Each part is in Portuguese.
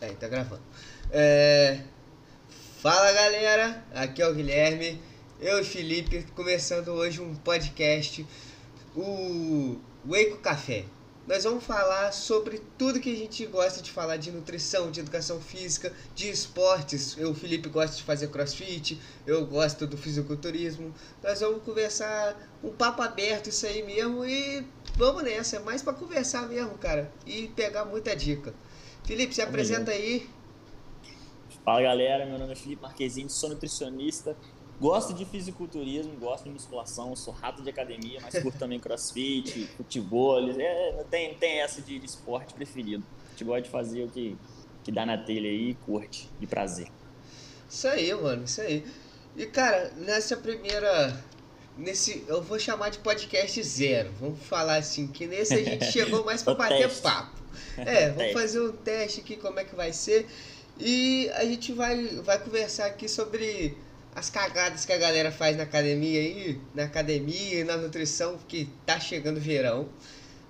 É, tá gravando. É... Fala galera, aqui é o Guilherme, eu e Felipe, começando hoje um podcast, o Waco Café. Nós vamos falar sobre tudo que a gente gosta de falar de nutrição, de educação física, de esportes. Eu, Felipe, gosto de fazer crossfit, eu gosto do fisiculturismo. Nós vamos conversar um papo aberto, isso aí mesmo, e vamos nessa, é mais para conversar mesmo, cara, e pegar muita dica. Felipe, se apresenta aí. Fala galera, meu nome é Felipe Marquezine, sou nutricionista, gosto de fisiculturismo, gosto de musculação, sou rato de academia, mas curto também crossfit, futebol, é, não tem, tem essa de, de esporte preferido. A gente gosta de fazer o que, que dá na telha aí e curte, de prazer. Isso aí, mano, isso aí. E cara, nessa primeira. Nesse. Eu vou chamar de podcast zero. Vamos falar assim, que nesse a gente chegou mais pra O bater teste. papo. É, vamos fazer um teste aqui, como é que vai ser. E a gente vai, vai conversar aqui sobre as cagadas que a galera faz na academia aí, na academia e na nutrição, que tá chegando verão.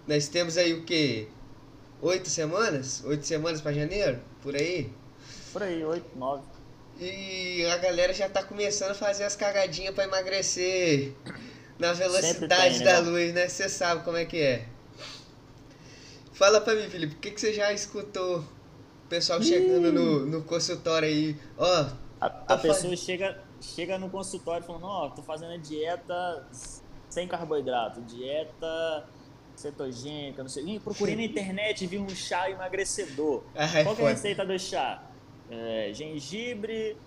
Nós temos aí o que? Oito semanas? Oito semanas pra janeiro? Por aí? Por aí, 8, 9. E a galera já tá começando a fazer as cagadinhas pra emagrecer na velocidade tem, né, da luz, né? Você sabe como é que é. Fala pra mim, Felipe, o que, que você já escutou o pessoal chegando no, no consultório aí? Ó, A, a pessoa chega, chega no consultório falando, ó, tô fazendo a dieta sem carboidrato, dieta cetogênica, não sei. Ih, procurei na internet, vi um chá emagrecedor. Ah, é Qual que é a receita do chá? É, gengibre,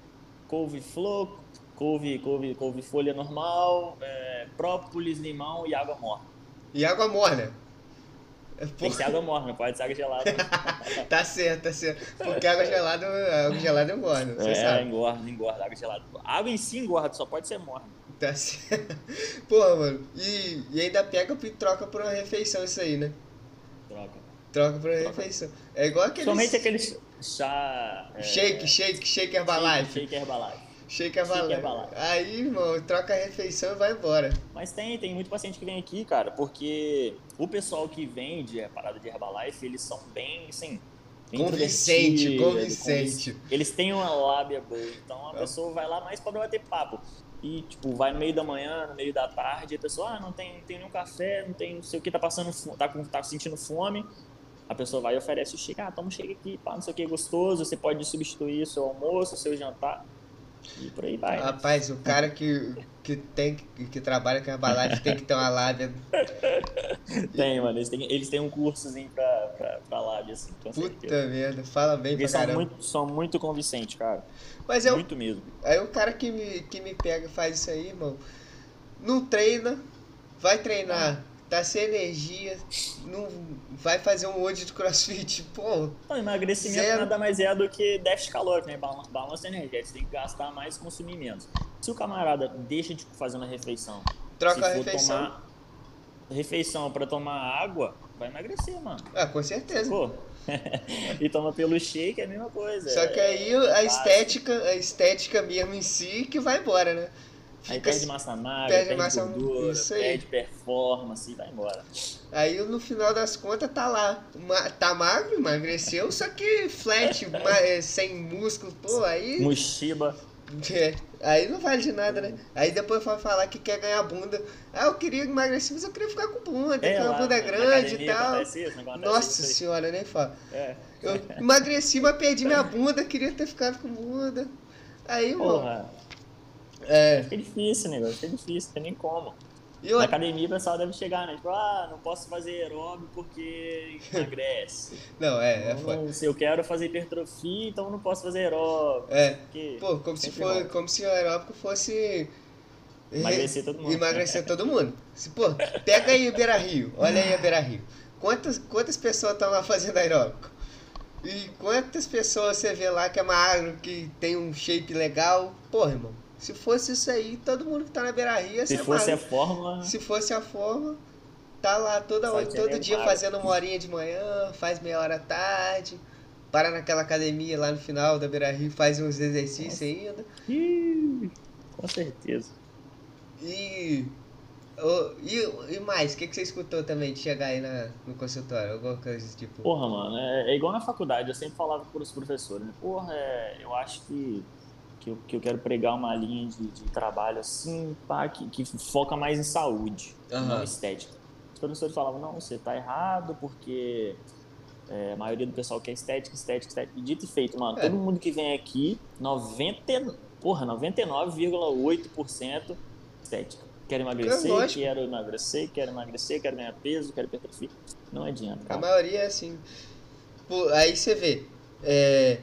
couve-flor, couve, couve, couve-folha normal, é, própolis, limão e água morna. e água morna. É, Tem pô, que ser água morna, pode ser água gelada. tá certo, tá certo. Porque água gelada, água gelada é morna, você é, sabe. engorda, engorda, água gelada. Água em si engorda, só pode ser morna. Tá certo. Porra, mano. E, e ainda pega e troca por uma refeição isso aí, né? Troca. Troca por uma Troca. refeição. É igual aquele Somente aquele chá. é, shake, shake, shake Herbalife. Shake, shake Herbalife. Shake Herbalife. Herbalife. Aí, irmão, troca a refeição e vai embora. Mas tem, tem muito paciente que vem aqui, cara, porque o pessoal que vende a parada de Herbalife, eles são bem, assim. Convincente, convincente. Eles têm uma lábia boa, então a É. pessoa vai lá mais pra bater papo. E, tipo, vai no meio da manhã, no meio da tarde, a pessoa, ah, não tem, não tem nenhum café, não tem não sei o que, tá passando, tá, tá sentindo fome. A pessoa vai e oferece o shake, ah, toma um shake aqui, pá, não sei o que, gostoso, você pode substituir seu almoço, seu jantar. E por aí vai. né? Rapaz, o cara que, que, tem, que trabalha com Herbalife tem que ter uma lábia. Tem, mano. Eles têm, eles têm um cursozinho pra, pra, pra lábia, assim, com certeza. Puta merda, fala bem pra Eles são caramba. muito, são muito convincentes, cara. Mas é o, Muito mesmo. aí o cara que me, que me pega e faz isso aí, irmão, não treina, vai treinar, tá sem energia, não vai fazer um monte de crossfit, pô, Então, emagrecimento Zero. nada mais é do que déficit calórico, né? Balanço, balanço energético. Você tem que gastar mais e consumir menos. Se o camarada deixa de fazer uma refeição, troca a refeição. tomar refeição pra tomar água, vai emagrecer, mano. Ah, com certeza. Pô. e toma pelo shake é a mesma coisa. Só que É- aí a estética, a estética mesmo em si que vai embora, né? Aí perde massa magra, perde perde, massa- gordura, isso aí. perde performance e vai embora. Aí no final das contas tá lá. Tá magro, emagreceu, só que flat, é, sem músculo, pô, aí. Mochiba. é, aí não vale de nada, né? Aí depois vai falar que quer ganhar bunda. Ah, eu queria emagrecer, mas eu queria ficar com bunda, que a lá bunda é grande e tal. isso, Nossa senhora, nem fala. É. Eu emagreci, mas perdi minha bunda, queria ter ficado com bunda. Aí, mano. É. fica difícil, negócio, fica difícil, não tem nem como. E Na academia o pessoal deve chegar, né? Tipo, ah, não posso fazer aeróbio porque emagrece. não, é, é foda. se eu quero fazer hipertrofia, então não posso fazer aeróbio. É. Porque Pô, como se, for, como se o aeróbico fosse. Emagrecer todo mundo. Emagrecer todo mundo. Se, pô, pega aí o Beira Rio, olha aí a Beira Rio. Quantas, quantas pessoas estão lá fazendo aeróbico? E quantas pessoas você vê lá que é magro, que tem um shape legal? Porra, irmão, se fosse isso aí, todo mundo que tá na Beira Rio se fosse a magro. fórmula, Se fosse a forma, tá lá toda hora, todo dia fazendo uma horinha de manhã, faz meia hora à tarde, para naquela academia lá no final da Beira Rio, faz uns exercícios ainda. Ih, com certeza. E Ô, e, e mais, o que, que você escutou também de chegar aí na, no consultório? Alguma coisa desse tipo? Porra, mano, é, é igual na faculdade, eu sempre falava para os professores, né? Porra, é, eu acho que, que, eu, que eu quero pregar uma linha de, de trabalho assim, pá, que, que foca mais em saúde, Aham. não estética. Os professores falavam, não, você tá errado, porque é, a maioria do pessoal quer estética, estética, estética. E dito e feito, mano, É. todo mundo que vem aqui, 90, porra, 99,8% estética. Quero emagrecer, É quero emagrecer, quero emagrecer, quero ganhar peso, quero hipertrofia. Não adianta, A cara. maioria é assim. Pô, aí você vê, é,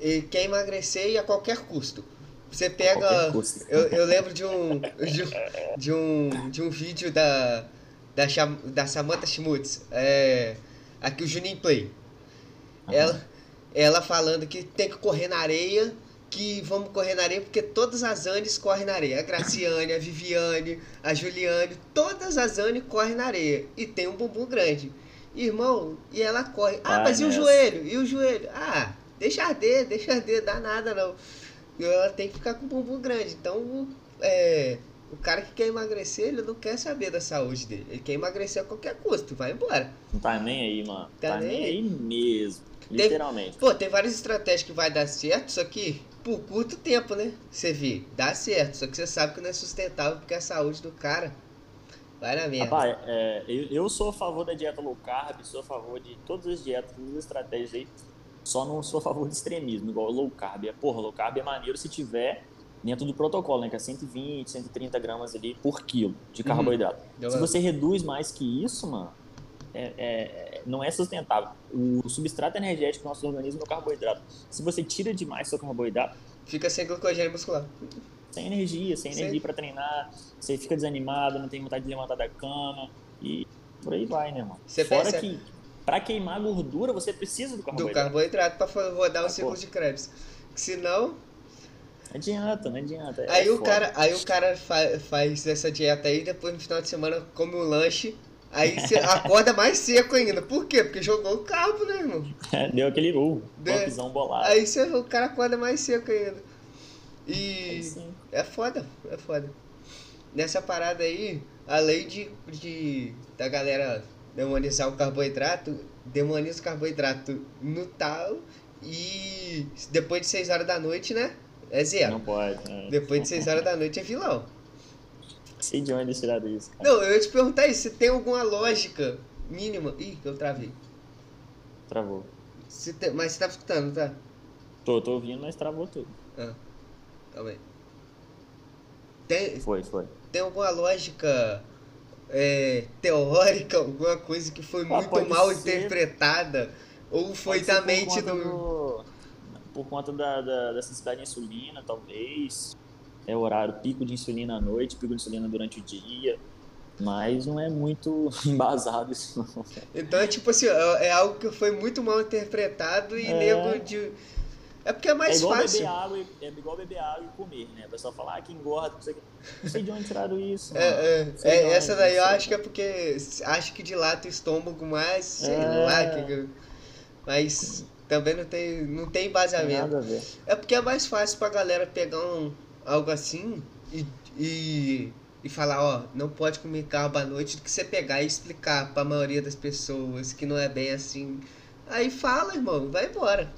ele quer emagrecer e a qualquer custo. Você pega. Custo. Eu, eu lembro de um, de um, de um, de um vídeo da, da, da Samantha Schmutz, é, aqui o Juninho Play. Ela, ela falando que tem que correr na areia, que vamos correr na areia porque todas as Anes correm na areia. A Graciane, a Viviane, a Juliane, todas as Anes correm na areia. E tem um bumbum grande. Irmão, e ela corre. Ah, Vai mas e o joelho? E o joelho? Ah, deixa arder, deixa arder, dá nada não. Ela tem que ficar com o bumbum grande. Então, é, o cara que quer emagrecer, ele não quer saber da saúde dele. Ele quer emagrecer a qualquer custo, vai embora. Não tá nem aí, mano. Tá Tá, nem nem aí. aí mesmo. Tem- Literalmente. Pô, tem várias estratégias que vai dar certo, só que por curto tempo, né? Você vê, dá certo, só que você sabe que não é sustentável porque a saúde do cara vai na merda. Rapaz, é, eu, eu sou a favor da dieta low carb, sou a favor de todas as dietas, todas as estratégias aí. Só não sou a favor de extremismo, igual low carb. É, porra, low carb é maneiro se tiver dentro do protocolo, né? Que é 120, 130 gramas ali por quilo de carboidrato. Deu Se você reduz mais que isso, mano, é- é- não é sustentável. O substrato energético do nosso organismo é o carboidrato. Se você tira demais seu carboidrato, Fica sem glicogênio muscular. sem energia, sem Sim. energia pra treinar, você fica desanimado, não tem vontade de levantar da cama e por aí vai, né, mano? Você Fora pensa- que pra queimar gordura você precisa do Do carboidrato. carboidrato pra fa- rodar o Ah, ciclo de Krebs. Senão, Não adianta, não adianta. é aí o foda. cara, aí o cara fa- faz essa dieta aí, depois no final de semana come um lanche, aí você acorda mais seco ainda. Por quê? Porque jogou o carbo, né, irmão? Deu aquele uh, Deu- popzão bolado. Aí você, o cara acorda mais seco ainda. E sim. é foda, é foda. Nessa parada aí, além de, de da galera demonizar o carboidrato, demoniza o carboidrato no tal e depois de 6 horas da noite, né? É zero. Não pode. né? Depois de 6 horas da noite é vilão. Sei de onde eles tiraram isso, cara. Não, eu ia te perguntar isso, se tem alguma lógica mínima. Ih, eu travei. Travou. Se tem- mas você tá escutando, tá? Tô, tô ouvindo, mas travou tudo. Ah, calma aí. Tem, Foi, foi. tem alguma lógica é, teórica, alguma coisa que foi Ah, muito mal ser. interpretada? Ou foi da mente do. Por conta da, da, da necessidade de insulina, talvez. É o horário pico de insulina à noite, pico de insulina durante o dia. Mas não é muito embasado isso, não. Então é tipo assim, é é algo que foi muito mal interpretado e É. nego de. É porque é É mais igual, fácil. beber água, e- é igual beber água e comer, né? O pessoal fala, ah, que engorda, não sei. Não sei de onde tiraram isso. mano. É, é, é, essa daí eu acho que é porque acho que dilata o estômago mais, sei É. lá, que, mas também não tem, não tem Tem embasamento. ver. É porque é mais fácil pra galera pegar um, algo assim e, e, e falar, ó, não pode comer carbo à noite do que você pegar e explicar pra maioria das pessoas que não é bem assim. Aí fala, irmão, vai embora.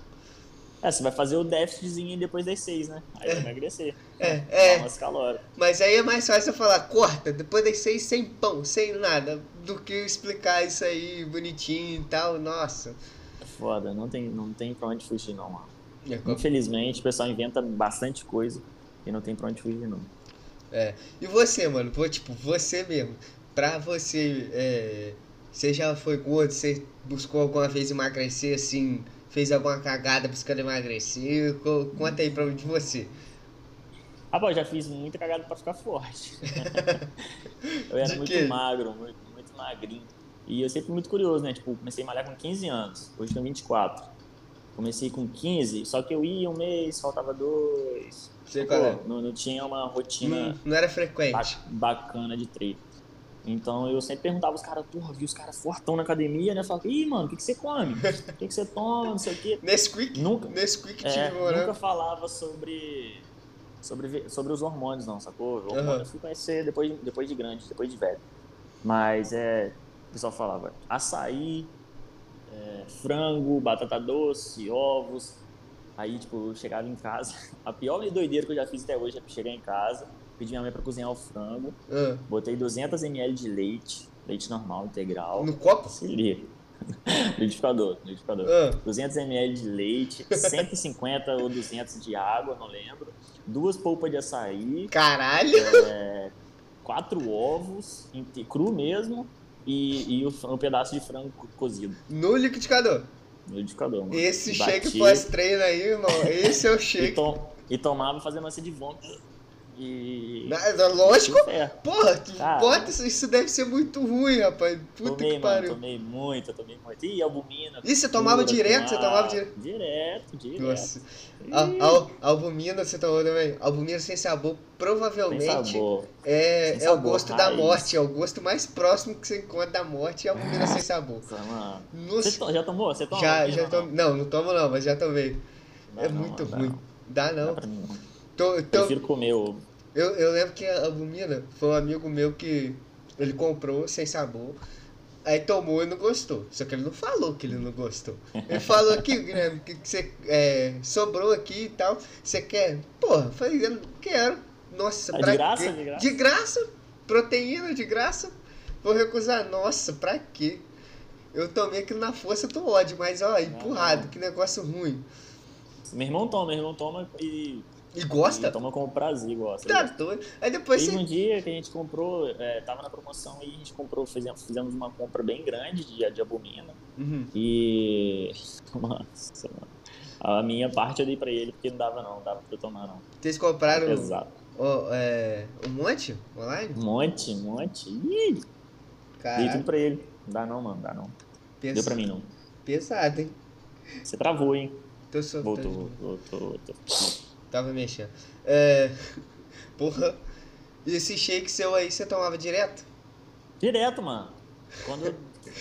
É, você vai fazer o déficitzinho depois das seis, né? Aí vai emagrecer. É, é. umas calóricas. Mas aí é mais fácil eu falar, corta, depois das seis sem pão, sem nada, do que explicar isso aí bonitinho e tal, nossa. É foda, não tem, não tem pra onde fugir, não, mano. É, Infelizmente, o pessoal inventa bastante coisa e não tem pra onde fugir, não. é. E você, mano, Vou, tipo, você mesmo, pra você, é, você já foi gordo, você buscou alguma vez emagrecer, assim, fez alguma cagada buscando emagrecer, Co- conta aí pra de você. Ah, pô, eu já fiz muita cagada pra ficar forte. eu era muito quê? magro, muito, muito magrinho. E eu sempre fui muito curioso, né? Tipo, comecei a malhar com 15 anos, hoje tenho 24. Comecei com 15, só que eu ia um mês, faltava dois. Sei Pô, qual é. não, não tinha uma rotina Não, não era ba- frequente. bacana de treino. Então eu sempre perguntava os caras, porra, vi os caras fortão na academia, né? Eu falava, ih, mano, o que, que você come? O que, que você toma? Não sei o quê. Nesquik? Nunca- Nesquik É, nunca falava sobre sobre, sobre os hormônios, não, sacou? O hormônio uhum. eu fui conhecer depois, de, depois de grande, depois de velho. Mas é. O pessoal falava açaí, é, frango, batata doce, ovos. Aí, tipo, eu chegava em casa. A pior doideira que eu já fiz até hoje é chegar em casa, pedir minha mãe pra cozinhar o frango, uhum. botei 200 ml de leite, leite normal, integral. No copo? Se liga. liquidificador, liquidificador. Uh. 200 ml de leite, 150 ou 200 de água, não lembro. Duas polpas de açaí. Caralho! É, quatro ovos, cru mesmo, e, e um, pedaço de frango cozido. No liquidificador? No liquidificador, mano. Esse Bati, shake pós-treino aí, irmão, esse é o shake. e, e tomava fazendo ânsia de vômito e. lógico. É. Porra, que Cara, isso, isso deve ser muito ruim, rapaz. Puta tomei, que pariu. Mano, tomei muito, tomei muito. Ih, albumina. E você tomava direto? Você tomava direto? Direto, direto. Nossa. Al, albumina você tomou também? Albumina sem sabor, provavelmente. Sem sabor. É, sem é sabor, o gosto raiz. da morte. É o gosto mais próximo que você encontra da morte é albumina sem sabor. Nossa. Nossa. Você já tomou? Você toma? Já, já tomei. Não, não tomo não, mas já tomei. Dá é não, muito ruim. Não. Dá não. Dá pra mim, não. Tô, tô... Prefiro comer ovo. Eu, eu lembro que a albumina foi um amigo meu que ele comprou sem sabor. Aí tomou e não gostou. Só que ele não falou que ele não gostou. Ele falou aqui, Guilherme, que você é, sobrou aqui e tal. Você quer? Porra, eu falei, eu quero. Nossa, é pra de graça, quê? De graça? De graça. Proteína de graça. Vou recusar. Nossa, pra quê? Eu tomei aquilo na força do ódio, mas ó, empurrado, que negócio ruim. Meu irmão toma, meu irmão toma e e gosta? E toma como prazer, gosta. Tá doido. Aí depois Teve você... um dia que a gente comprou, é, tava na promoção e a gente comprou, fizemos, fizemos uma compra bem grande de, de albumina. Uhum. E. Nossa, mano. A minha parte eu dei pra ele porque não dava não, não dava pra eu tomar não. Vocês compraram. Exato. O, é, um monte online? Um monte, um monte. Ih! Dei tudo pra ele. Não dá não, mano, dá não. Deu pra mim não. Pesado, hein? Você travou, hein? Tô sofrendo. Voltou, voltou, voltou. Tava mexendo. É... Porra. E esse shake seu aí, você tomava direto? Direto, mano. Quando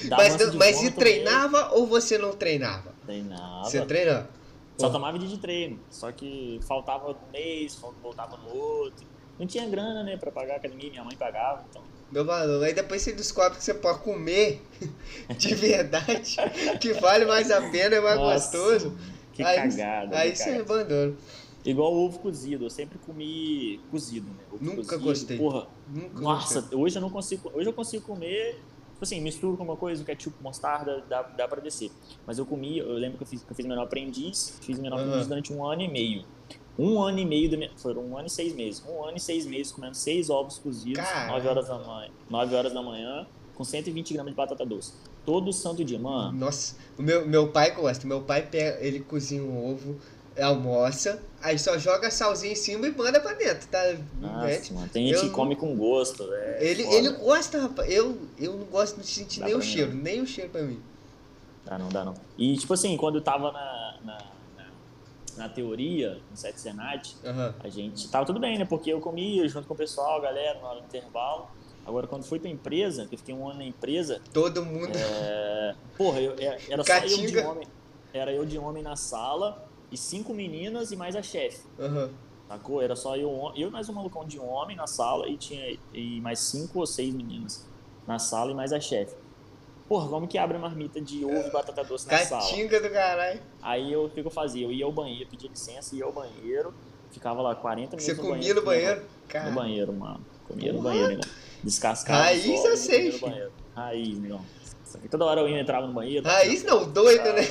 mas mas e treinava ou você não treinava? Treinava. Você treinava? Só tomava dia de treino. Só que faltava um mês, voltava no outro. Não tinha grana, né, pra pagar a academia, minha mãe pagava, então. Meu valor. Aí depois você descobre que você pode comer de verdade, que vale mais a pena, é mais Nossa, gostoso. Que aí, cagada. Aí você abandona. Igual ovo cozido, eu sempre comi cozido, né? Ovo Nunca cozido, gostei. Porra, Nunca nossa, gostei. hoje eu não consigo. Hoje eu consigo comer, tipo assim, misturo com uma coisa, ketchup, mostarda, dá, dá pra descer. Mas eu comi, eu lembro que eu fiz, que eu fiz menor aprendiz, fiz menor uhum. aprendiz durante um ano e meio. Um ano e meio, minha, foram um ano e seis meses. Um ano e seis meses comendo seis ovos cozidos, Caramba. 9 horas da manhã, 9 horas da manhã, com 120 gramas de batata doce. Todo santo dia, mano. Nossa, o meu, meu pai gosta. Meu pai, pega, ele cozinha um ovo almoça, aí só joga salzinho em cima e manda pra dentro, tá? Nossa, né? mano, tem gente eu, que come com gosto, é ele, ele gosta, rapaz. Eu, eu não gosto de sentir dá nem o cheiro, não. nem o cheiro pra mim. Dá não, dá não. E tipo assim, quando eu tava na, na, na, na teoria, no Sete Senat, uhum. a gente tava tudo bem, né? Porque eu comia junto com o pessoal, a galera, no intervalo. Agora, quando fui pra empresa, que eu fiquei um ano na empresa. Todo mundo. É... Porra, eu, é, era só eu de homem. Era eu de homem na sala e cinco meninas e mais a chefe. Uhum. Sacou? Era só eu, eu mais um malucão de homem na sala e tinha e mais cinco ou seis meninas na sala e mais a chefe. Porra, como que abre a marmita de ovo e batata doce na Catinga sala? Catinga do caralho. Aí eu, o que eu fazia? Eu ia ao banheiro, pedia licença, ia ao banheiro, ficava lá 40 minutos Você comia banheiro, no banheiro? Cara. No banheiro, mano. Comia no banheiro, né? Descascava Raiz eu sei. Raiz, não. Toda hora eu ia entrava no banheiro. Raiz não, doido, né?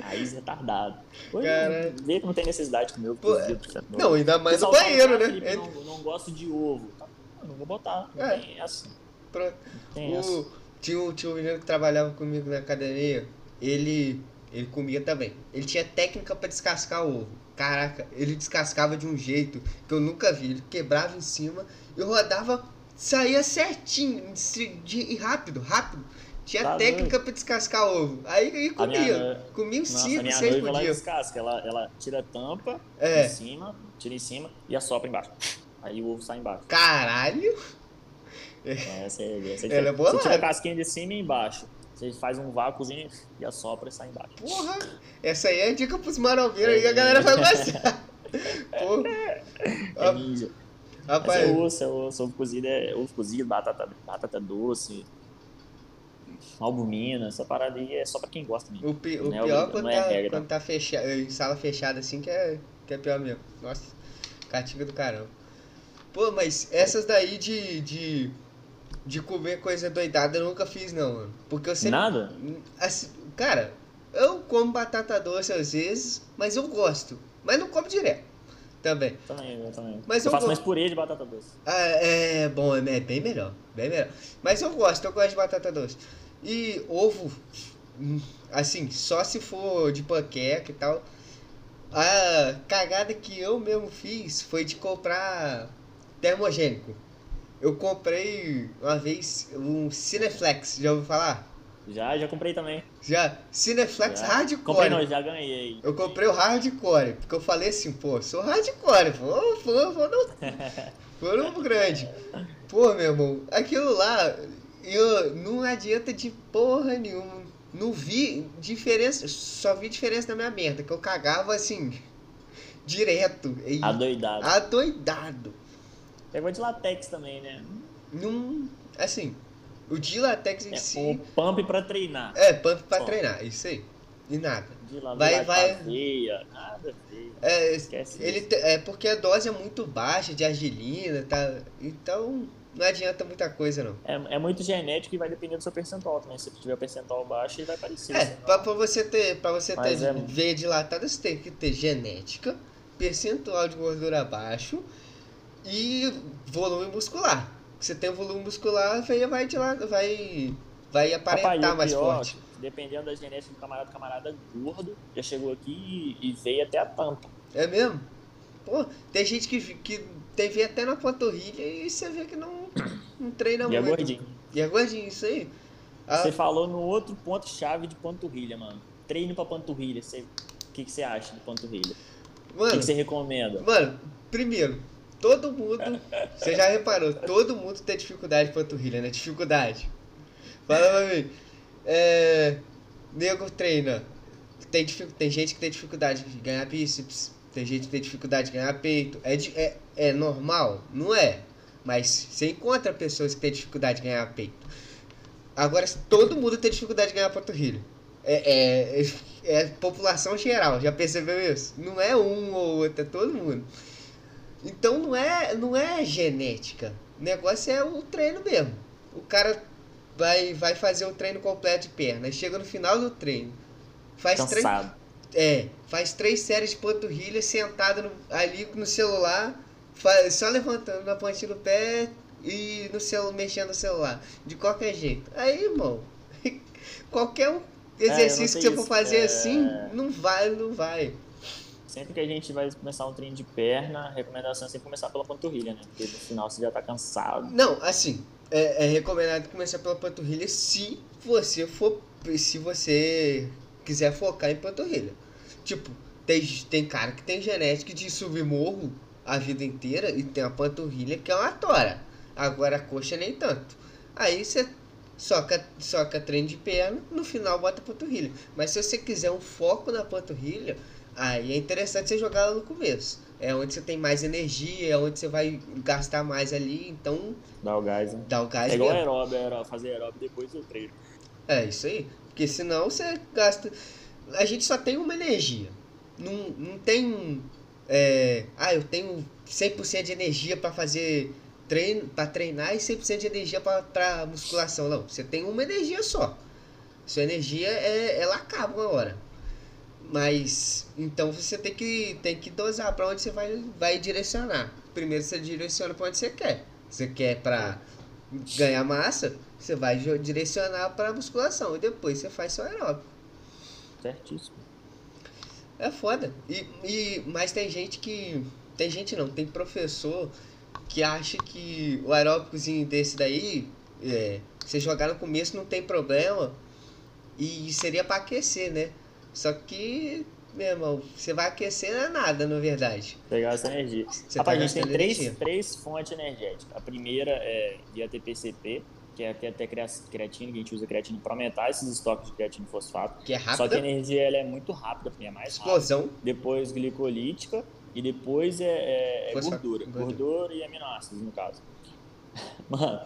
Raiz retardado. Cara... Vê que não tem necessidade de comer ovo cozido. Não, ainda mais no banheiro, né? Felipe, não, não gosto de ovo. Tá, não vou botar. Não é. tem essa. Pronto. Tem o... essa. Tinha, tinha um menino que trabalhava comigo na academia. Ele, ele comia também. Ele tinha técnica para descascar o ovo. Caraca, ele descascava de um jeito que eu nunca vi. Ele quebrava em cima e rodava, saía certinho, de, rápido, rápido. Tinha tá técnica doido. pra descascar ovo. Aí, aí comia. Comia uns 5, 6 por dia. descasca. Ela, ela tira a tampa é. em cima, tira em cima e assopra embaixo. Aí o ovo sai embaixo. Caralho! É, essa é, essa é Ela é boa Você tira a casquinha de cima e embaixo. Você faz um vácuozinho e assopra e sai embaixo. Porra! Essa aí é a dica pros maroveiros é. aí, a galera vai gostar. Pô, É ninja. Mas rapaz, é osso, é osso. Ovo cozido é ovo cozido, batata, batata doce, albumina. Essa parada aí é só pra quem gosta mesmo. o, pi- o é pior quando é tá, quando tá fechado, em sala fechada assim que é, que é pior mesmo. Nossa, catinga do caramba. Pô, mas essas daí de, de, de comer coisa doidada eu nunca fiz não, mano. Porque eu sempre... Nada? Assim, cara, eu como batata doce às vezes, mas eu gosto. Mas não como direto também. Também, eu também. Mas eu eu faço mais purê de batata doce. Ah, é bom, é bem melhor, bem melhor. Mas eu gosto, eu gosto de batata doce. E ovo, assim, só se for de panqueca e tal. A cagada que eu mesmo fiz foi de comprar termogênico. Eu comprei uma vez um Cineflex, já ouviu falar? Já, já comprei também. Já, Cineflex Já. hardcore. Comprei não, já ganhei. Eu comprei o hardcore, porque eu falei assim, pô, sou hardcore, vou, vou, vou no, vou no grande. Pô, meu irmão, aquilo lá, eu não adianta de porra nenhuma. Não vi diferença, só vi diferença na minha merda, que eu cagava assim, direto. E Adoidado. adoidado. Pegou de latex também, né? Não, assim, o de latex em É si, o pump pra treinar. é pump pra Só. treinar, isso aí. E nada. De lá Vai- vai. Veia, nada a ver. É, Esquece ele isso. é porque a dose é muito baixa de argilina, tá? Então não adianta muita coisa não. É, é muito genético e vai depender do seu percentual também. Se tiver percentual baixo, ele vai parecer. É, pra, pra você ter, pra você ter é- veia dilatada, você tem que ter genética, percentual de gordura baixo e volume muscular. Você tem volume muscular, a veia vai dilatar, vai vai aparentar o mais pior, forte. Dependendo da genética do camarada, camarada gordo já chegou aqui e, e veio até a tampa. É mesmo? Pô, tem gente que, que tem veia até na panturrilha e você vê que não, não treina E é muito. gordinho. E é gordinho, isso aí. Ah, Você falou no outro ponto-chave de panturrilha, mano. Treino pra panturrilha. Você- O que, que você acha de panturrilha? O que, mano, que você recomenda? Mano, primeiro, todo mundo, você já reparou, todo mundo tem dificuldade de panturrilha, né? Dificuldade. Fala pra mim. É. Nego treina. Tem, tem gente que tem dificuldade de ganhar bíceps, tem gente que tem dificuldade de ganhar peito. É, é, é normal? Não é. Mas você encontra pessoas que têm dificuldade de ganhar peito. Agora, todo mundo tem dificuldade de ganhar panturrilha. É, é, é população geral, já percebeu isso? Não é um ou outro, é todo mundo. Então não é, não é genética. O negócio é o treino mesmo. O cara vai, vai fazer o treino completo de perna. Chega no final do treino. Faz Cansado. é, faz três séries de panturrilha sentado no- ali no celular, fa- só levantando na pontinha do pé e no celu, mexendo no celular. De qualquer jeito. Aí, irmão, qualquer um exercício que sei você for isso. fazer É. assim, não vai, não vai. Sempre que a gente vai começar um treino de perna, a recomendação é sempre começar pela panturrilha, né? Porque no final você já tá cansado. Não, assim, é, é recomendado começar pela panturrilha se você for. Se você quiser focar em panturrilha. Tipo, tem, tem cara que tem genética de subir morro a vida inteira e tem a panturrilha que é uma tora. Agora a coxa nem tanto. Aí você soca, soca treino de perna, no final bota a panturrilha. Mas se você quiser um foco na panturrilha, aí é interessante você jogar ela no começo. É onde você tem mais energia, é onde você vai gastar mais ali, então Dá o gás, né? dá o gás É igual aeróbio, aeróbio, fazer aeróbio depois do treino. É isso aí. Porque senão você gasta. A gente só tem uma energia. Não, não tem. É... Ah, eu tenho 100% de energia para fazer treino, para treinar e 100% de energia para musculação. Não, você tem uma energia só. Sua energia é, ela acaba uma hora. Mas então você tem que tem que dosar para onde você vai vai direcionar. Primeiro você direciona para onde você quer. Você quer para ganhar massa, você vai direcionar para musculação e depois você faz seu aeróbico. Certíssimo. É foda. E, e, mas tem gente que. Tem gente não, tem professor que acha que o aeróbicozinho desse daí, é, você jogar no começo não tem problema. E seria para aquecer, né? Só que, meu irmão, você vai aquecer não é nada, na verdade. Pegar essa energia. Você Rapaz, tá a gente tem três, energia. três fontes energéticas. A primeira é de ATPCP, que é até, até crea- creatina, que a gente usa creatina para aumentar esses estoques de creatina e fosfato. Que é Só que a rápida, energia ela é muito rápida, porque é mais rápida. explosão. Depois glicolítica e depois é, é, é gordura. gordura. Gordura e aminoácidos, no caso. Mano,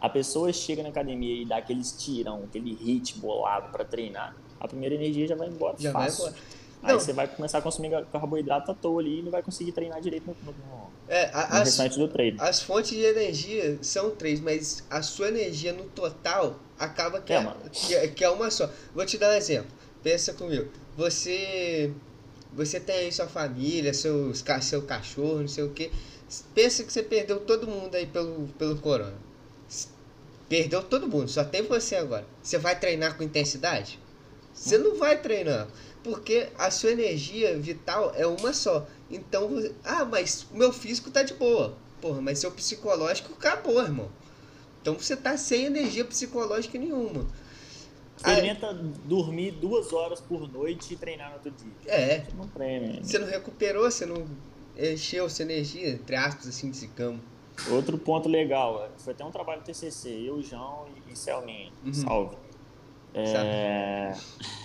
a pessoa chega na academia e dá aqueles tirão, aquele hit bolado pra treinar, a primeira energia já vai embora Já vai fácil. embora. Aí Não. você vai começar a consumir carboidrato à toa ali e não vai conseguir treinar direito no, no, no É, a- as, restante do treino. as fontes de energia são três, mas a sua energia no total acaba que É, é, que, é, que é uma só. Vou te dar um exemplo. Pensa comigo. Você você tem aí sua família, seus, seu cachorro, não sei o que. Pensa que você perdeu todo mundo aí pelo, pelo corona. Perdeu todo mundo, só tem você agora. Você vai treinar com intensidade? Você não vai treinar. Porque a sua energia vital é uma só. Então, você- ah, mas o meu físico tá de boa. Porra, mas seu psicológico acabou, irmão. Então você tá sem energia psicológica nenhuma. Aí- Experimenta dormir duas horas por noite e treinar no outro dia. é, Você não treina. você não recuperou, você não encheu sua energia, entre aspas, assim, digamos. Outro ponto legal, é, foi até um trabalho do TCC, eu, João e, Selminha. Uhum. Salve. É...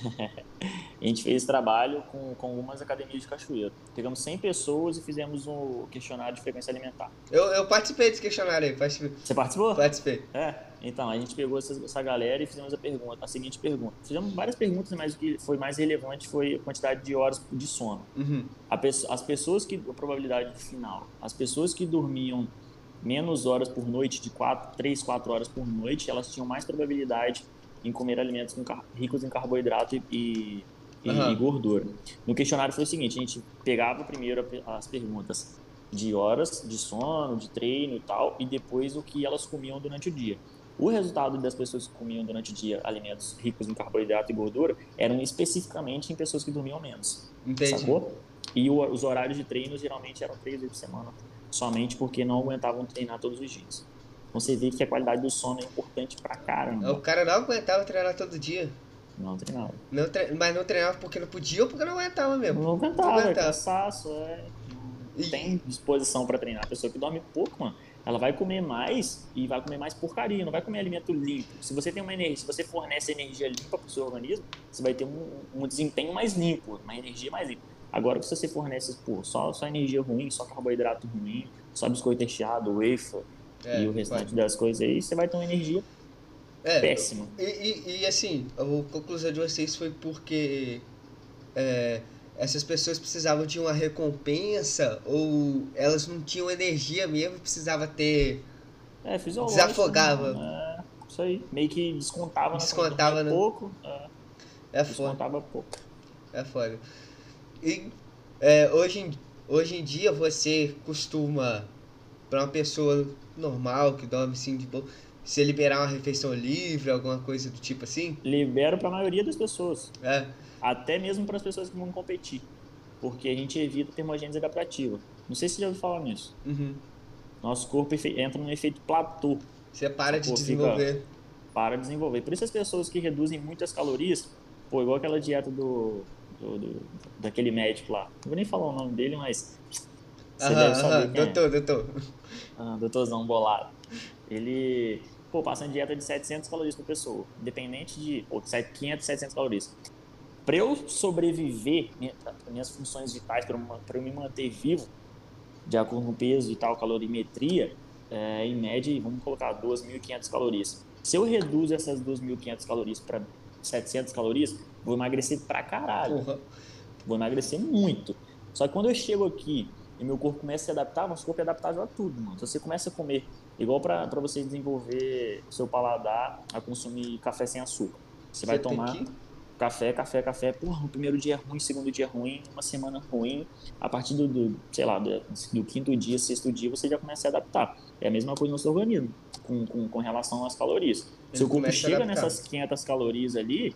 a gente fez esse trabalho com, com algumas academias de cachoeira. Pegamos 100 pessoas e fizemos um questionário de frequência alimentar. Eu, eu participei desse questionário aí, participei. Você participou? participei. É, então, a gente pegou essa, essa galera e fizemos a pergunta, a seguinte pergunta. Fizemos várias perguntas, mas o que foi mais relevante foi a quantidade de horas de sono. Uhum. A pesso- as pessoas que, a probabilidade final, as pessoas que dormiam menos horas por noite, de 4, 3, 4 horas por noite, elas tinham mais probabilidade em comer alimentos ricos em carboidrato e, e, Aham. e gordura. No questionário foi o seguinte, a gente pegava primeiro as perguntas de horas de sono, de treino e tal, e depois o que elas comiam durante o dia. O resultado das pessoas que comiam durante o dia alimentos ricos em carboidrato e gordura eram especificamente em pessoas que dormiam menos. Entendi. Sacou? E o- os horários de treino geralmente eram três vezes por semana, somente porque não aguentavam treinar todos os dias. Então você vê que a qualidade do sono é importante pra caramba. O cara não aguentava treinar todo dia. Não treinava. Não tre- Mas não treinava porque não podia ou porque não aguentava mesmo. Não aguentava, é aguentava. cansaço, é. Não E- tem disposição pra treinar. A pessoa que dorme pouco, mano, ela vai comer mais e vai comer mais porcaria, não vai comer alimento limpo. Se você tem uma energia, se você fornece energia limpa pro seu organismo, você vai ter um, um desempenho mais limpo, uma energia mais limpa. Agora, se você fornece pô, só, só energia ruim, só carboidrato ruim, só biscoito recheado, wafer É, e o restante das coisas aí, você vai ter uma energia É, péssima. E, e, e, assim, a conclusão de vocês foi porque é, essas pessoas precisavam de uma recompensa ou elas não tinham energia mesmo precisava ter. É, fisiológico. Desafogava. né? É, isso aí. Meio que descontava, Descontava, na né? pouco. É, É foda. descontava pouco. É foda. E é, hoje, hoje em dia você costuma, pra uma pessoa normal que dorme assim de boa, você liberar uma refeição livre, alguma coisa do tipo assim? Libero pra maioria das pessoas. É. Até mesmo para as pessoas que vão competir. Porque a gente evita termogênese adaptativa. Não sei se você já ouviu falar nisso. Uhum. Nosso corpo entra num efeito platô Você para de fica- desenvolver. para desenvolver. Por isso as pessoas que reduzem muitas calorias, pô, igual aquela dieta do, do- do- daquele médico lá. Não vou nem falar o nome dele, mas você Aham, deve saber aham, quem é. doutor, doutor. Ah, doutorzão bolado. Ele, pô, passa uma dieta de 700 calorias por pessoa, independente de, pô, 500, 700 calorias. Para eu sobreviver, minha- minhas funções vitais, para eu me manter vivo, de acordo com o peso e tal, calorimetria, é, em média, vamos colocar 2.500 calorias. Se eu reduzo essas 2.500 calorias para 700 calorias, vou emagrecer pra caralho Porra. vou emagrecer muito. Só que quando eu chego aqui e meu corpo começa a se adaptar, nosso corpo é adaptável a tudo, mano. Se você começa a comer, igual pra pra você desenvolver o seu paladar a consumir café sem açúcar. Você vai tem tomar que- café, café, café. Porra, o primeiro dia é ruim, segundo dia é ruim, uma semana ruim. A partir do, do, sei lá, do, do quinto dia, sexto dia, você já começa a se adaptar. É a mesma coisa no seu organismo, com, com, com relação às calorias. Seu corpo chega nessas 500 calorias ali,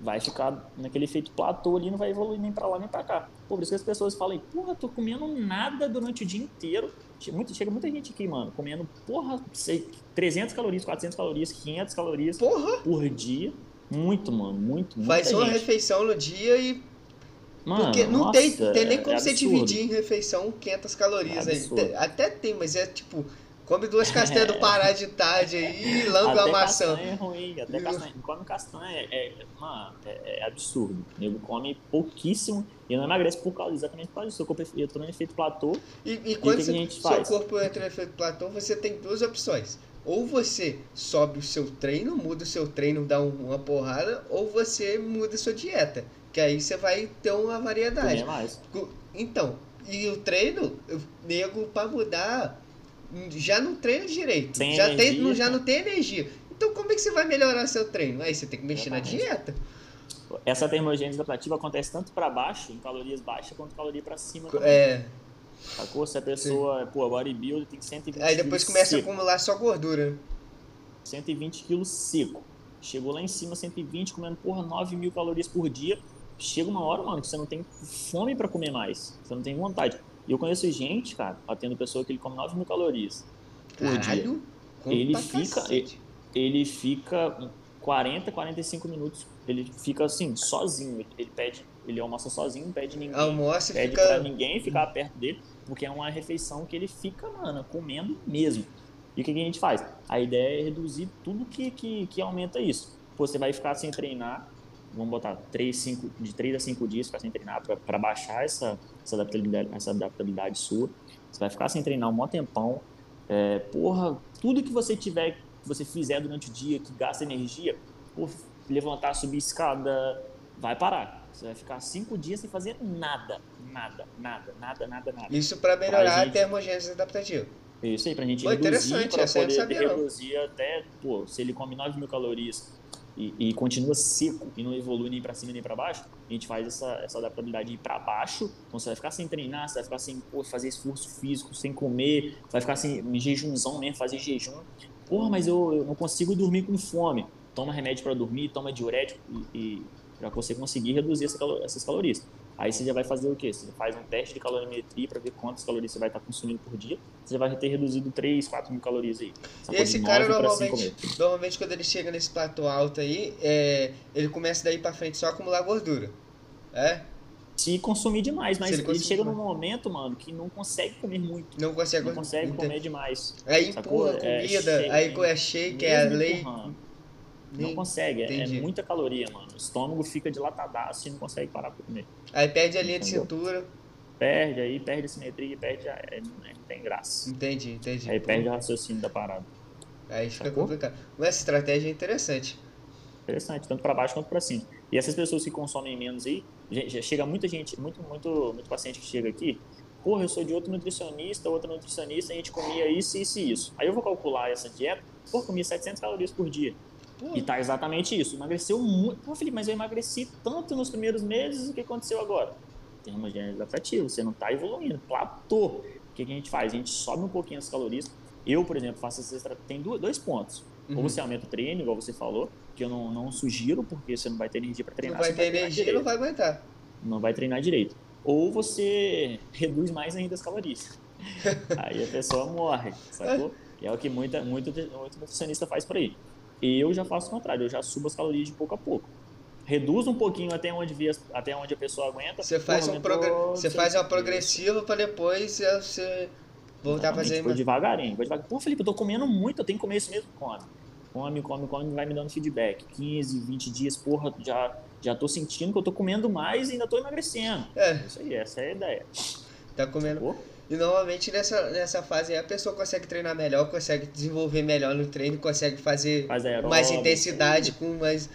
vai ficar naquele efeito platô ali, não vai evoluir nem pra lá nem pra cá. Por isso que as pessoas falam, porra, tô comendo nada durante o dia inteiro. Chega muita, chega muita gente aqui, mano, comendo, porra, sei, 300 calorias, 400 calorias, 500 calorias Porra! por dia. Muito, mano, muito, muita Faz uma gente. refeição no dia e. Mano, Porque não nossa, tem, tem nem é como você absurdo. dividir em refeição 500 calorias É aí. absurdo. Te- Até tem, mas é tipo Come duas castanhas do Pará de tarde aí e lambe uma maçã. castanha é ruim, até castanha. Come castanha é, é, mano, é, é absurdo. O nego come pouquíssimo e não emagrece por causa, exatamente por causa disso. Seu corpo entrou no efeito platô. E, e quando você, seu faz? corpo entra no efeito platô, você tem duas opções. Ou você sobe o seu treino, muda o seu treino, dá uma porrada, ou você muda a sua dieta. Que aí você vai ter uma variedade. mais. Então, e o treino, eu nego pra mudar já não treina direito. Sem já, energia, tem, já não tem energia. Então como é que você vai melhorar seu treino? Aí você tem que mexer Exatamente. na dieta. Essa termogênese adaptativa acontece tanto para baixo, em calorias baixas, quanto caloria para cima também. É. Sacou? Se a pessoa, Sim. pô, bodybuilder tem 120 Aí depois começa seco. a acumular só gordura. 120 quilos seco. Chegou lá em cima, 120, comendo, porra, 9 mil calorias por dia. Chega uma hora, mano, que você não tem fome para comer mais. Você não tem vontade. E eu conheço gente, cara, atendo pessoa que ele come 9 mil calorias por dia. Ele fica, ele, ele fica 40, 45 minutos. Ele fica assim, sozinho. Ele pede, ele almoça sozinho, não pede ninguém. Almoça pede fica... pra ninguém ficar perto dele, porque é uma refeição que ele fica, mano, comendo mesmo. E o que, que a gente faz? A ideia é reduzir tudo que, que, que aumenta isso. Você vai ficar sem treinar, vamos botar 3, 5, de 3 a 5 dias ficar sem treinar para baixar essa, essa, adaptabilidade, essa adaptabilidade sua. Você vai ficar sem treinar um maior tempão. É, porra, tudo que você tiver, que você fizer durante o dia, que gasta energia, por levantar, subir escada, vai parar. Você vai ficar cinco dias sem fazer nada. Nada, nada, nada, nada, nada. Isso para melhorar gente... a termogênese adaptativa. Isso aí, pra gente Pô, reduzir, pra poder reduzir até, pô, se ele come 9 mil calorias e, e, continua seco e não evolui nem para cima nem para baixo, a gente faz essa, essa adaptabilidade de ir para baixo. Então você vai ficar sem treinar, você vai ficar sem pô, fazer esforço físico, sem comer, vai ficar sem em jejumzão mesmo, fazer jejum. Porra, mas eu, eu não consigo dormir com fome. Toma remédio para dormir, toma diurético e, e para você conseguir reduzir essa essas calorias. Aí você já vai fazer o quê? Você faz um teste de calorimetria para ver quantas calorias você vai estar consumindo por dia. Você já vai ter reduzido 3, 4 mil calorias aí. e esse cara normalmente, normalmente quando ele chega nesse platô alto aí, é, ele começa daí para frente só a acumular gordura. É? Se consumir demais, mas ele, ele chega num momento, mano, que não consegue comer muito. Não consegue, não consegue comer demais. Aí empurra a é, comida, é, aí é shake, é a lei. Não consegue, é, é muita caloria, mano. O estômago fica dilatadaço e não consegue parar pra comer. Aí perde a linha Entendeu? de cintura. Perde, aí perde a simetria, perde já. É, não tem graça. Entendi, entendi. Aí perde o raciocínio da parada. Aí fica Sacou? complicado. Mas essa estratégia é interessante. Interessante, tanto para baixo quanto para cima. E essas pessoas que consomem menos aí, já chega muita gente, muito, muito, muito paciente que chega aqui, porra, eu sou de outro nutricionista, outro nutricionista, a gente comia isso, isso e isso. Aí eu vou calcular essa dieta, pô, comia 700 calorias por dia. Pô. E tá exatamente isso. Emagreceu muito. Pô, Felipe, mas eu emagreci tanto nos primeiros meses, o que aconteceu agora? Tem uma gênese adaptativa, você não tá evoluindo, platô. O que, que a gente faz? A gente sobe um pouquinho as calorias. Eu, por exemplo, faço essa estratégia. Tem dois pontos. Uhum. Ou você aumenta o treino, igual você falou, que eu não, não sugiro, porque você não vai ter energia para treinar. Não vai ter energia e não vai aguentar. Não vai treinar direito. Ou você reduz mais ainda as calorias. aí a pessoa morre, sacou? E é o que muita, muito, muito nutricionista faz por aí. Eu já faço o contrário, eu já subo as calorias de pouco a pouco. Reduz um pouquinho até onde, via, até onde a pessoa aguenta. Você faz, um progr... você faz uma progressiva para depois você voltar a fazer. Vou devagarinho, vou devagarinho. Pô, Felipe, eu tô comendo muito, eu tenho que comer isso mesmo. Come, come, come, come, vai me dando feedback. 15, 20 dias, porra, já, já tô sentindo que eu tô comendo mais e ainda tô emagrecendo. É. Isso aí, essa é a ideia. Tá comendo. Sacou? E normalmente nessa, nessa fase a pessoa consegue treinar melhor, consegue desenvolver melhor no treino, consegue fazer Faz aeróbico, mais intensidade com mais.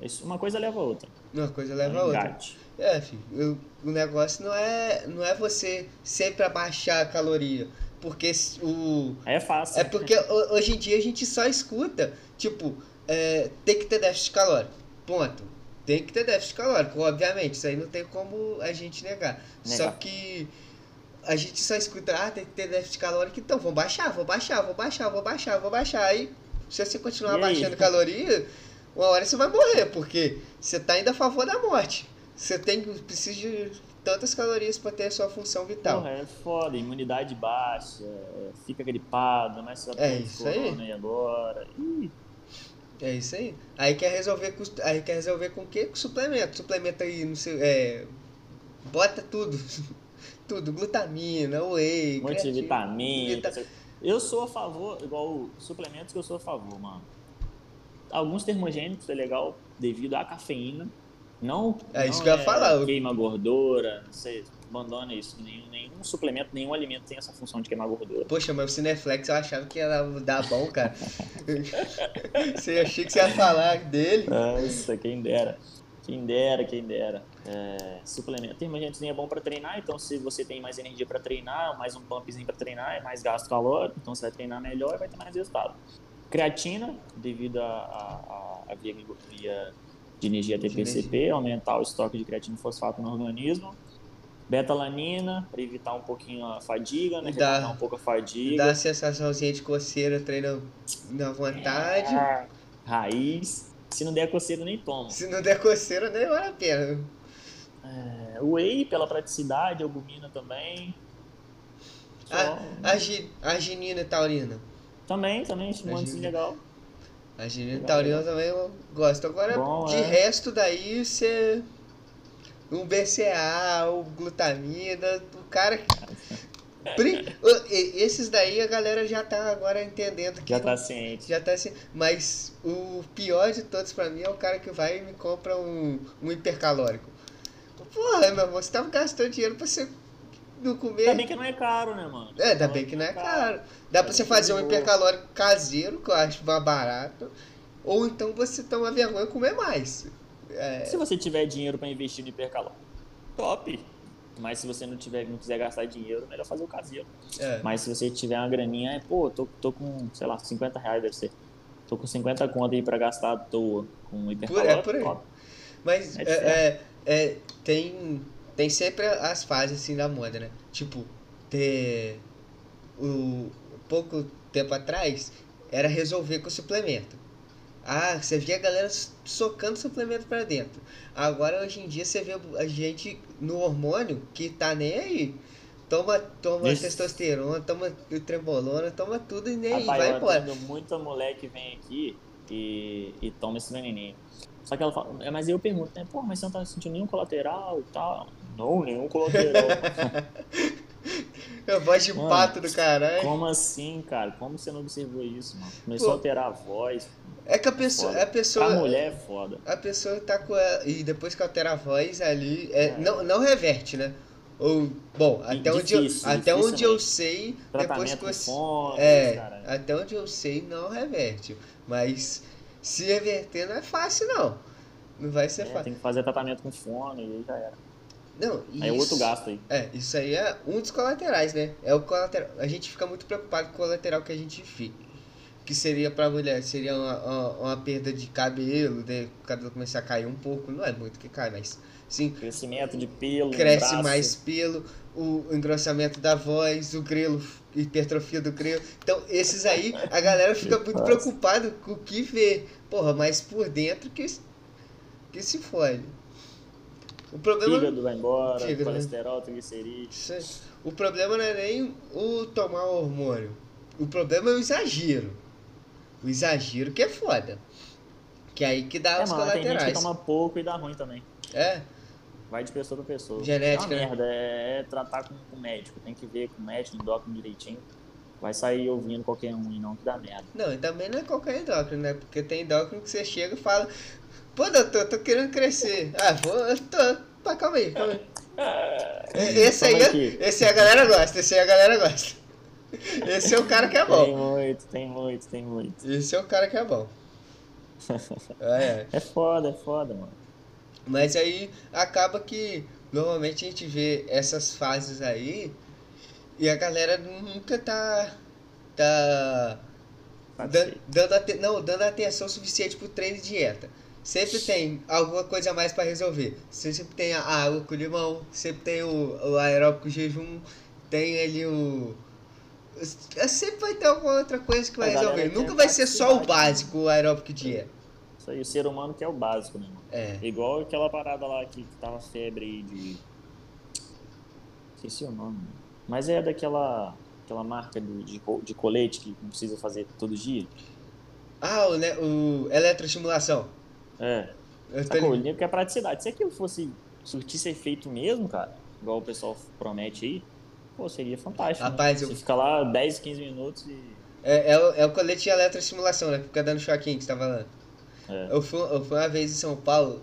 Isso, uma coisa leva a outra. Uma coisa leva a outra. É, filho, eu, o negócio não é, não é você sempre abaixar a caloria. Porque o. É fácil. É porque hoje em dia a gente só escuta, tipo, é, tem que ter déficit calórico. Ponto. Tem que ter déficit calórico, obviamente. Isso aí não tem como a gente negar. negar. Só que a gente só escuta, ah, tem que ter déficit calórico, então vou baixar, vou baixar, vou baixar, vou baixar, vou baixar. Aí, se você continuar baixando caloria, uma hora você vai morrer, porque você tá ainda a favor da morte. Você tem precisa de tantas calorias para ter a sua função vital. Porra, é foda, imunidade baixa, é, fica gripado, mas você é isso aí. E agora. Ih. É isso aí. Aí quer resolver com, aí quer resolver com o quê? Com suplemento. Suplemento aí, não sei, é, bota tudo. tudo, glutamina, whey, um monte de vitamina. Vita... Eu sou a favor, igual suplementos que eu sou a favor, mano. Alguns termogênicos é legal devido à cafeína. Não, É não isso que eu ia falar. queima gordura, não sei, abandona isso. Nenhum, nenhum suplemento, nenhum alimento tem essa função de queimar gordura. Poxa, mas o Cineflex eu achava que ia dar bom, cara. você achei que você ia falar dele. Nossa, quem dera. Quem dera, quem dera. É, suplemento. Termogênicozinho é bom para treinar, então se você tem mais energia para treinar, mais um pumpzinho para treinar, é mais gasto calórico, então você vai treinar melhor e vai ter mais resultado. Creatina, devido a via, via de energia TPCP, aumentar o estoque de creatina e fosfato no organismo. Betalanina, para evitar um pouquinho a fadiga, né? Dá- um pouco a fadiga. Dá a sensaçãozinha de coceira, treina na vontade. Raiz. Se não der coceira, nem toma. Se não der coceira, nem vale a pena. É, whey pela praticidade, albumina também. Só- A, argi, arginina e taurina. Também, também, estimulante legal. Arginina e taurina também eu gosto. Agora, Bom, de é. resto daí, você... Um BCA, o glutamina, o cara... Esses daí a galera já tá agora entendendo que Já tá ciente. Já tá assim, mas o pior de todos pra mim é o cara que vai e me compra um, um hipercalórico. Porra, meu irmão, você tava gastando dinheiro pra você não comer. Ainda bem que não é caro, né, mano? É, ainda bem que não é caro. Dá pra você fazer um hipercalórico caseiro, que eu acho mais barato. Ou então você toma vergonha e comer mais. É, Se você tiver dinheiro pra investir no hipercalor, top. Mas se você não tiver, não quiser gastar dinheiro, melhor fazer o caseiro. é. Mas se você tiver uma graninha, é, pô, tô, tô com, sei lá, 50 reais deve ser. Tô com 50 conto aí pra gastar à toa com hipercalórico. é por aí. top. Mas É é, é, é, tem, tem sempre as fases assim da moda, né? Tipo, ter o pouco tempo atrás era resolver com suplemento. Ah, você via a galera socando suplemento pra dentro. Agora hoje em dia você vê a gente no hormônio que tá nem aí. Toma, toma Isso. testosterona, toma trembolona, toma tudo e nem aí, Rapaz, vai eu embora. muita mulher que vem aqui e, e toma esse veneninho. Só que ela fala, é, mas eu pergunto, né, pô, mas você não tá sentindo nenhum colateral e tal? Não, nenhum colateral. Eu voz de Mano, pato do caralho. Como assim, cara? Como você não observou isso, mano? Começou Pô. a alterar a voz. É que a pessoa, Foda. a pessoa, A mulher é foda. a pessoa tá com a, e depois que altera a voz ali, é, É. não, não reverte, né? Ou, bom, até onde eu, difícil, até difícil onde eu sei, depois que você fome, é, cara. até onde eu sei não reverte, mas se reverter não é fácil não. Não vai ser É, fácil. tem que fazer tratamento com fone e aí já era. Não, Aí é isso- outro gasto aí. É, isso aí é um dos colaterais, né? É o colateral. A gente fica muito preocupado com o colateral que a gente fica. Que seria pra mulher, seria uma, uma, uma perda de cabelo, né? o cabelo começar a cair um pouco, não é muito que cai, mas sim, Crescimento de pelo, cresce braço. mais pelo, o engrossamento da voz, o grelo, hipertrofia do grelo. Então, esses aí, a galera fica muito Nossa. preocupada com o que vê. Porra, mas por dentro que, que se fode. O problema. Fígado vai embora, Fígado, né? colesterol, triglicerídeos. Isso aí. O problema não é nem o tomar o hormônio. O problema é o exagero. O exagero que é foda. Que é aí que dá É, os mano, tem gente que colaterais. toma pouco e dá ruim também. É, Vai de pessoa pra pessoa. Genética, É né? merda, é, é tratar com, com médico. Tem que ver com o médico, endócrino direitinho. Vai sair ouvindo qualquer um e não que dá merda. não, e também não é qualquer endócrino, né? Porque tem endócrino que você chega e fala, pô doutor, tô querendo crescer. Ah, vou, tô. Pá, calma aí, calma aí. Esse aí, aqui. esse aí a galera gosta, esse aí a galera gosta. Esse é o cara que é Tem bom. muito, tem muito, tem muito. Esse é o cara que é bom. É, é. Foda, é foda, mano. Mas aí acaba que normalmente a gente vê essas fases aí e a galera nunca tá tá dan- dando, não, dando atenção suficiente pro treino e dieta. Sempre tem alguma coisa a mais pra resolver. Sempre tem a água com limão, sempre tem o, o aeróbico jejum, tem ali o sempre vai ter alguma outra coisa que vai resolver. Nunca vai ser só o praticidade, básico, o aeróbico dieta. Isso aí, o ser humano quer o básico, né, mano? É. Igual aquela parada lá que, que tava febre aí de. Esqueci o nome. Mas é daquela aquela marca do, de, de colete que não precisa fazer todo dia. Ah, o, né, o eletroestimulação. É. Eu tô Sacou? ligado. Ele quer praticidade. Se aquilo fosse surtisse efeito mesmo, cara, igual o pessoal promete aí, Pô, seria fantástico. Rapaz, né? eu- Você fica lá 10, 15 minutos e. É, é, o- é o colete de eletroestimulação, né? Fica dando choquinho que você tá falando. É. Eu fui, eu fui uma vez em São Paulo,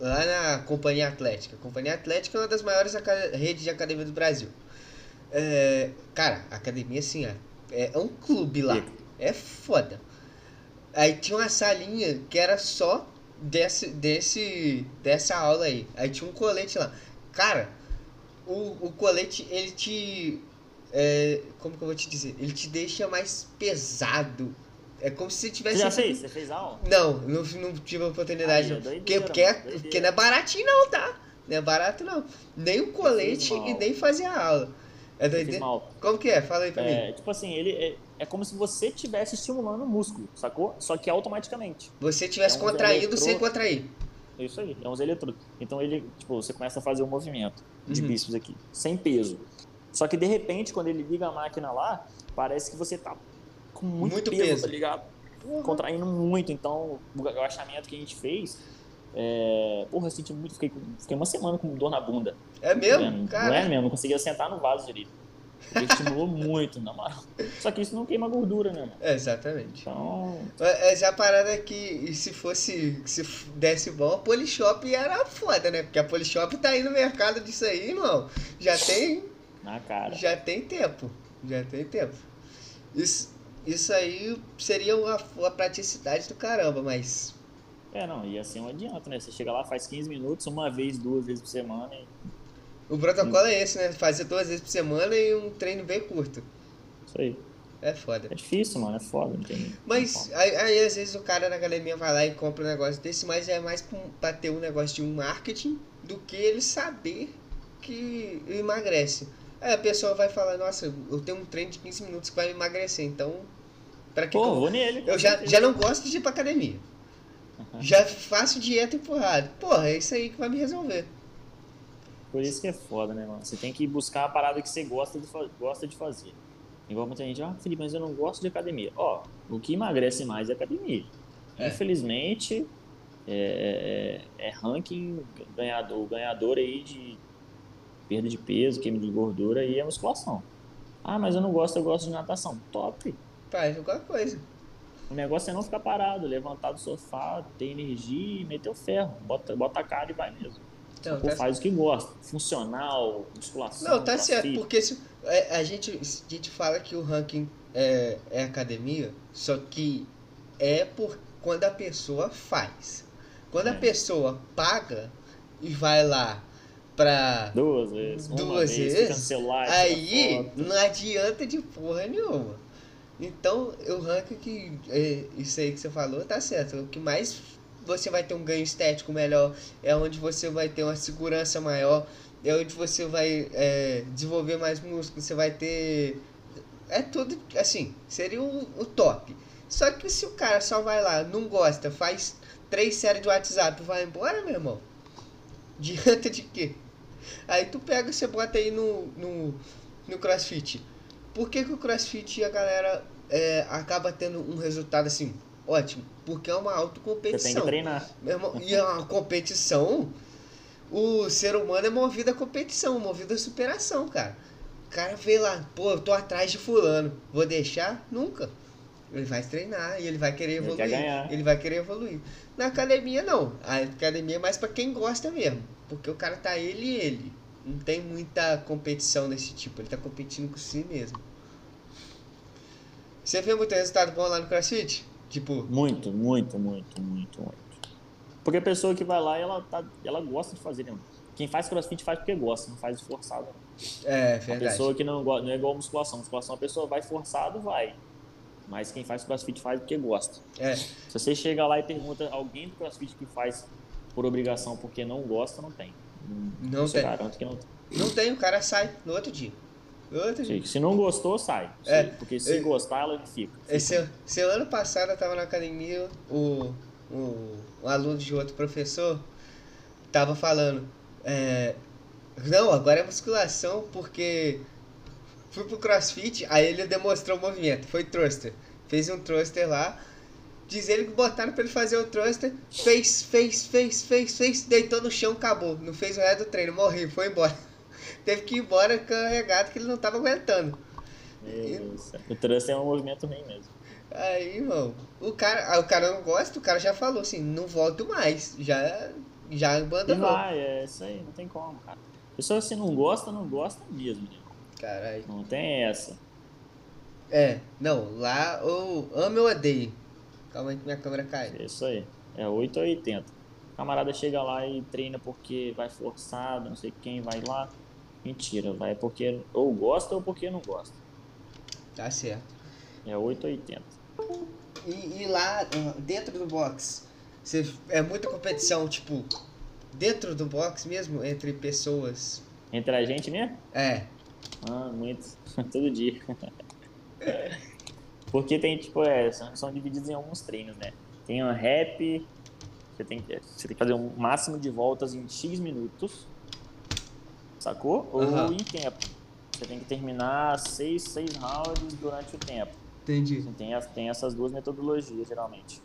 lá na Companhia Atlética. A Companhia Atlética é uma das maiores redes de academia do Brasil. É, cara, a academia, assim, ó, é, é um clube lá. É foda. Aí tinha uma salinha que era só desse, desse, dessa aula aí. Aí tinha um colete lá. Cara, o, o colete, ele te. é, como que eu vou te dizer? Ele te deixa mais pesado. É como se você Você tivesse. já fez? Você fez aula? Não, não, não tive a oportunidade. Aí, é não. porque, doideira, porque, é- porque não é baratinho não, tá? Não é barato não. Nem o colete e nem fazer a aula. É mal. Como que é? Fala aí pra É, mim. tipo assim, ele é, é como se você estivesse estimulando o músculo, sacou? Só que automaticamente. Você estivesse é um contraindo eletrô- sem contrair. É isso aí, é uns eletrodos. Então ele, tipo, você começa a fazer o movimento de Uhum. bíceps aqui, sem peso. Só que de repente, quando ele liga a máquina lá, parece que você tá com muito, Muito peso, peso. tá ligado? Contraindo muito. Então, o agachamento que a gente fez, é... porra, eu senti muito, fiquei, fiquei uma semana com dor na bunda. É mesmo? Não, não Cara, é mesmo, não conseguia sentar no vaso direito. Porque estimulou muito, na moral. Só que isso não queima gordura, né, mano? É, exatamente. Então, Mas a parada é que se fosse, se desse bom, a Polishop era foda, né? Porque a Polishop tá aí no mercado disso aí, irmão. Já tem, na cara. já tem tempo. Já tem tempo. Isso, isso aí seria uma, uma praticidade do caramba, mas É, não, e assim não adianta, né? Você chega lá, faz 15 minutos, uma vez, duas vezes por semana e o protocolo é esse, né? Fazer duas vezes por semana e um treino bem curto. isso aí. É foda. É difícil, mano, é foda. Mas aí, aí, às vezes o cara na academia vai lá e compra um negócio desse, mas é mais pra, um- ter um negócio de um marketing do que ele saber que emagrece. Aí a pessoa vai falar, nossa, eu tenho um treino de 15 minutos que vai emagrecer, então. Pra que Pô, vou nele. Eu já, já não gosto de ir pra academia. Já faço dieta empurrada. Porra, é isso aí que vai me resolver. Por isso que é foda, né, mano? Você tem que buscar a parada que você gosta de, gosta de fazer. Igual muita gente, ah, Felipe, mas eu não gosto de academia. Ó, o que emagrece mais é academia. É. Infelizmente, é, é- é ranking ganhador, ganhador aí de perda de peso, queima de gordura e é musculação. Ah, mas eu não gosto, eu gosto de natação. Top! Faz alguma coisa. O negócio é não ficar parado, levantar do sofá, ter energia e meter o ferro. Bota, bota a cara e vai mesmo. Então, Pô, tá faz o que gosta. Funcional, musculação. Não, tá certo, crossfit. porque se, é, a, gente, a gente fala que o ranking é, é academia, só que é por quando a pessoa faz. Quando a É. pessoa paga e vai lá pra. Duas vezes. Duas vez, vezes? No celular, Aí não adianta de porra nenhuma. Então, o ranking que. é, isso aí que você falou tá certo. O que mais você vai ter um ganho estético melhor é onde você vai ter uma segurança maior, é onde você vai é, desenvolver mais músculo, você vai ter. É tudo assim, seria o, o top. Só que se o cara só vai lá, não gosta, faz três séries de WhatsApp e vai embora, meu irmão. Adianta de quê? Aí tu pega e você bota aí no, no, no crossfit. Por que, que o crossfit a galera é, acaba tendo um resultado assim ótimo? Porque é uma Você tem autocompetição. que treinar. E é uma competição, o ser humano é movido a competição, movido a superação, cara. O cara vê lá, pô, eu tô atrás de fulano, vou deixar? Nunca. Ele vai treinar e ele vai querer Ele evoluir. quer ganhar. Ele vai querer evoluir. Na academia não. A academia é mais pra quem gosta mesmo. Porque o cara tá ele e ele. Não tem muita competição desse tipo. Ele tá competindo com si mesmo. Você vê muito resultado bom lá no CrossFit? Tipo, Muito, muito, muito, muito, muito. Porque a pessoa que vai lá, ela, tá, ela gosta de fazer, né? Quem faz crossfit faz porque gosta, não faz forçado. é A verdade. pessoa que não gosta, não é igual a musculação. Musculação, a pessoa vai forçado, vai. Mas quem faz crossfit faz porque gosta. É, Se você chega lá e pergunta alguém do crossfit que faz por obrigação porque não gosta, não tem. Não eu tem. garanto que não tem. não tem, o cara sai no outro dia. Se não gostou, sai. É. Porque se É. gostar, ela fica. Esse, esse ano passado eu tava na academia, o, o, um aluno de outro professor tava falando, é, não, agora é musculação porque fui pro crossfit, aí ele demonstrou o movimento, foi thruster, fez um thruster lá, diz ele que botaram pra ele fazer o thruster, fez, fez, fez, fez, fez, deitou no chão, acabou, não fez o resto do treino, morri, foi embora. Teve que ir embora carregado que ele não tava aguentando. Isso. O trânsito é um movimento ruim mesmo. Aí, irmão, o cara, ah, o cara não gosta, o cara já falou assim, não volto mais. Já, já E abandonou. vai, é isso aí, não tem como, cara. Pessoa se não gosta, não gosta mesmo, né? Caralho. Não tem essa. É, não, lá ou amo ou odeio. Calma aí que minha câmera cai. É isso aí. É 8 ou 80. O camarada chega lá e treina porque vai forçado, não sei quem vai lá. Mentira, vai porque ou gosta ou porque não gosta. Tá certo. É 8 ou 80. E, e lá, ah, dentro do box, você, é muita competição, tipo, dentro do box mesmo, entre pessoas. Entre a gente mesmo? É, Ah, muito. Todo dia. Porque tem, tipo, é, são, são divididos em alguns treinos, né? Tem um rap, você tem, que- você tem que fazer um máximo de voltas em X minutos, sacou? Ou em tempo. Você tem que terminar seis, seis rounds durante o tempo. entendi. Assim, tem, as- tem essas duas metodologias, geralmente.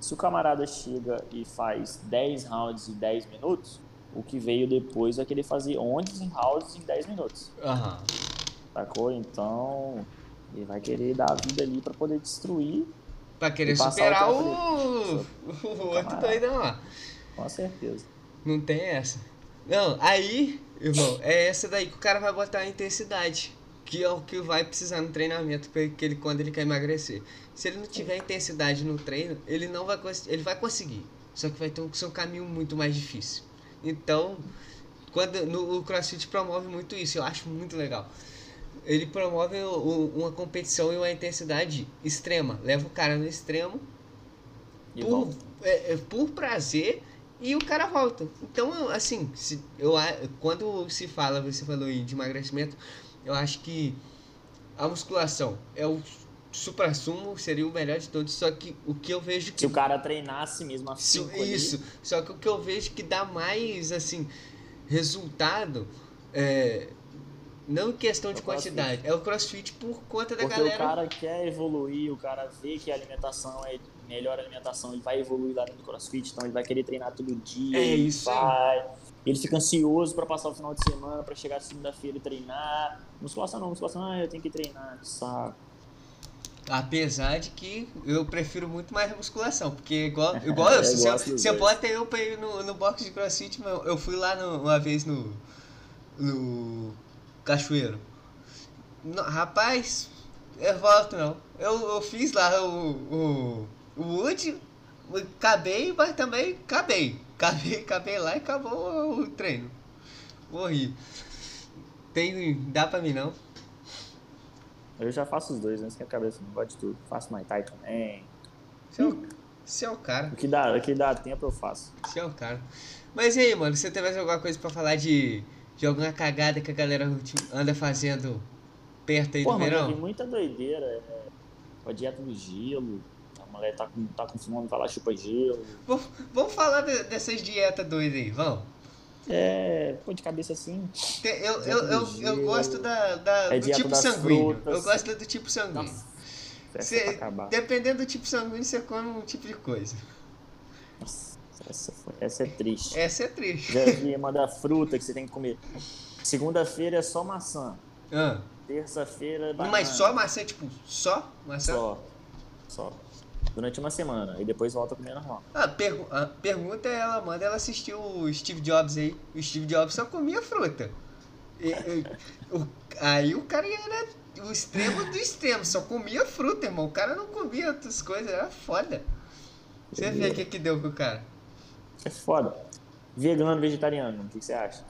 Se o camarada chega e faz 10 rounds em 10 minutos, o que veio depois é que ele fazer 11 rounds em 10 minutos. Aham. Sacou? Então, ele vai querer dar a vida ali pra poder destruir, Pra querer superar o o, o, outro doidão lá. com certeza. Não tem essa. Não, aí, irmão, é essa daí que o cara vai botar a intensidade. Que é o que vai precisar no treinamento pra ele, quando ele quer emagrecer. Se ele não tiver intensidade no treino, ele não vai ele vai conseguir. Só que vai ter um, ser um caminho muito mais difícil. Então, quando no, o CrossFit promove muito isso, eu acho muito legal. Ele promove o- o- uma competição e uma intensidade extrema. Leva o cara no extremo E por, é, é, por prazer e o cara volta. Então, assim, se, eu, quando se fala, você falou aí de emagrecimento, eu acho que a musculação é o supra-sumo, seria o melhor de todos, só que o que eu vejo que Se o cara treinasse mesmo assim, isso, só que o que eu vejo que dá mais, assim, resultado, é, não em questão de É crossfit. quantidade, é o crossfit por conta da porque galera. o cara quer evoluir, o cara vê que a alimentação é melhor alimentação, ele vai evoluir lá no CrossFit, então ele vai querer treinar todo dia, É isso aí. vai, ele fica ansioso pra passar o final de semana, pra chegar segunda-feira e treinar. Musculação não, musculação, ah, eu tenho que treinar, que saco. Apesar de que eu prefiro muito mais a musculação, porque igual, igual eu, Eu se você, dos você dois. bota eu pra ir no, no box de crossfit, mas eu fui lá no- uma vez no, no Cachoeiro. No- rapaz, eu volto não. Eu, eu fiz lá o, o, o Wood, acabei, mas também acabei. Acabei, acabei lá e acabou o treino. Morri. Tem, dá pra mim não. Eu já faço os dois, né? Sem a cabeça, não gosto de tudo. Faço Muay Thai também. Você é o, você é o cara. O que dá, o que dá tempo eu faço. Você é o cara. Mas e aí, mano, você tem mais alguma coisa pra falar de, de alguma cagada que a galera anda fazendo perto aí Pô, do mano, verão? muita doideira. É, a dieta do gelo. Mulher tá com, tá com fome, vai lá, chupa gelo. Vamos, vamos falar de- dessas dietas doidas aí, vamos? É, pô, de cabeça assim. Tem- Eu, eu, eu, eu gosto da, da- É do tipo sanguíneo. frutas. Eu gosto do tipo sanguíneo. Nossa, é dependendo do tipo sanguíneo, você come um tipo de coisa. Nossa, essa, foi- essa é triste. Essa é triste. Já vi uma da fruta que você tem que comer. Segunda-feira é só maçã. Ah, Terça-feira é banana. mas só maçã, tipo, só maçã? Só. Só. Durante uma semana. E depois volta a comer normal. Ah, pergu a pergunta é ela manda ela assistiu o Steve Jobs aí. O Steve Jobs só comia fruta. E- e- o- aí o cara era o extremo do extremo, só comia fruta, irmão. O cara não comia outras coisas, era foda. Você vê o que que deu com o cara. É foda. Vegano, vegetariano, o que que você acha?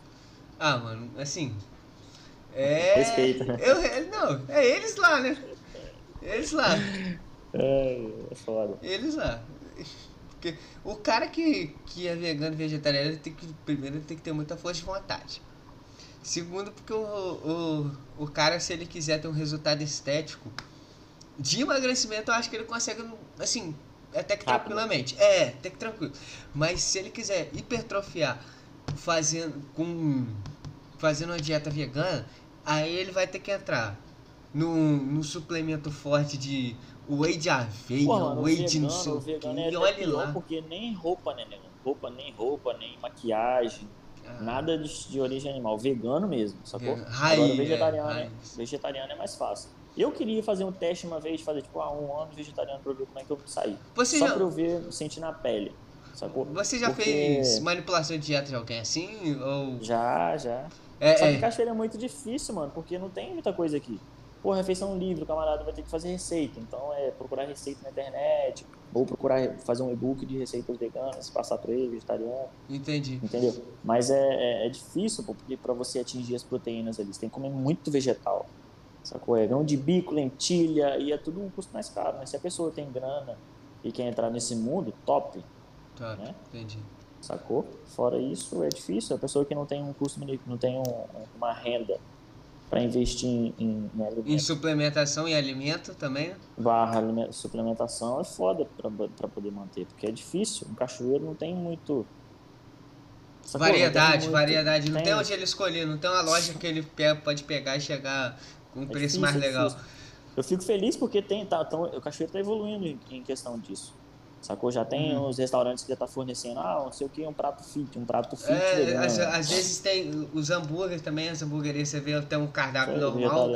Ah, mano, assim. É. Respeita, né? Eu, não, é eles lá, né? Eles lá. É, é foda. Eles lá. Porque o cara que, que é vegano e vegetariano, ele tem que, primeiro, ele tem que ter muita força de vontade. Segundo, porque o, o, o cara, se ele quiser ter um resultado estético de emagrecimento, eu acho que ele consegue, assim, até que Rápido. tranquilamente. É, até que tranquilo. Mas se ele quiser hipertrofiar fazendo, com, fazendo uma dieta vegana, aí ele vai ter que entrar num, num suplemento forte de whey de aveia, o whey de não sei o o vegano é E olha lá. porque nem roupa, né, nego? Roupa, nem roupa, nem maquiagem. Ah. Nada de, de, origem animal, vegano mesmo, sacou? Agora vegetariano, é, é, vegetariano é mais fácil. Eu queria fazer um teste uma vez, fazer tipo, ah, um ano vegetariano pra ver como é que eu saí. Você Só já... pra eu ver, sentir na pele. Sacou? Você já Porque... fez manipulação de dieta de alguém assim? Ou... Já, já. É, Só que é. cachoeira é muito difícil, mano, porque não tem muita coisa aqui. Pô, refeição livre, o camarada vai ter que fazer receita. Então é procurar receita na internet, ou procurar fazer um e-book de receitas veganas, passar pra ele, vegetariano. Entendi. Entendeu? Mas é, é, é difícil, pô, porque pra você atingir as proteínas ali, você tem que comer muito vegetal. Sacou? É grão de bico, lentilha, e é tudo um custo mais caro. Mas se a pessoa tem grana e quer entrar nesse mundo, top. Tá, Né? entendi. Sacou? Fora isso, é difícil. A pessoa que não tem um custo, não tem um, uma renda para investir em, em, em alimento. Em suplementação e alimento também? Barra suplementação é foda para poder manter, porque é difícil. Um cachoeiro não tem muito. Sacou? Não tem variedade, muito- variedade. Não tem tem. onde ele escolher, não tem uma loja que ele pode pegar e chegar com um É preço difícil, mais é legal. difícil. Eu fico feliz porque tem, tá, tão, o cachoeiro tá evoluindo em, em questão disso. Sacou? Já tem Uhum. uns restaurantes que já tá fornecendo, ah, não sei o que, um prato fit, um prato fit É, às, às vezes tem os hambúrgueres também, as hamburguerias você vê tem um cardápio Sei, normal.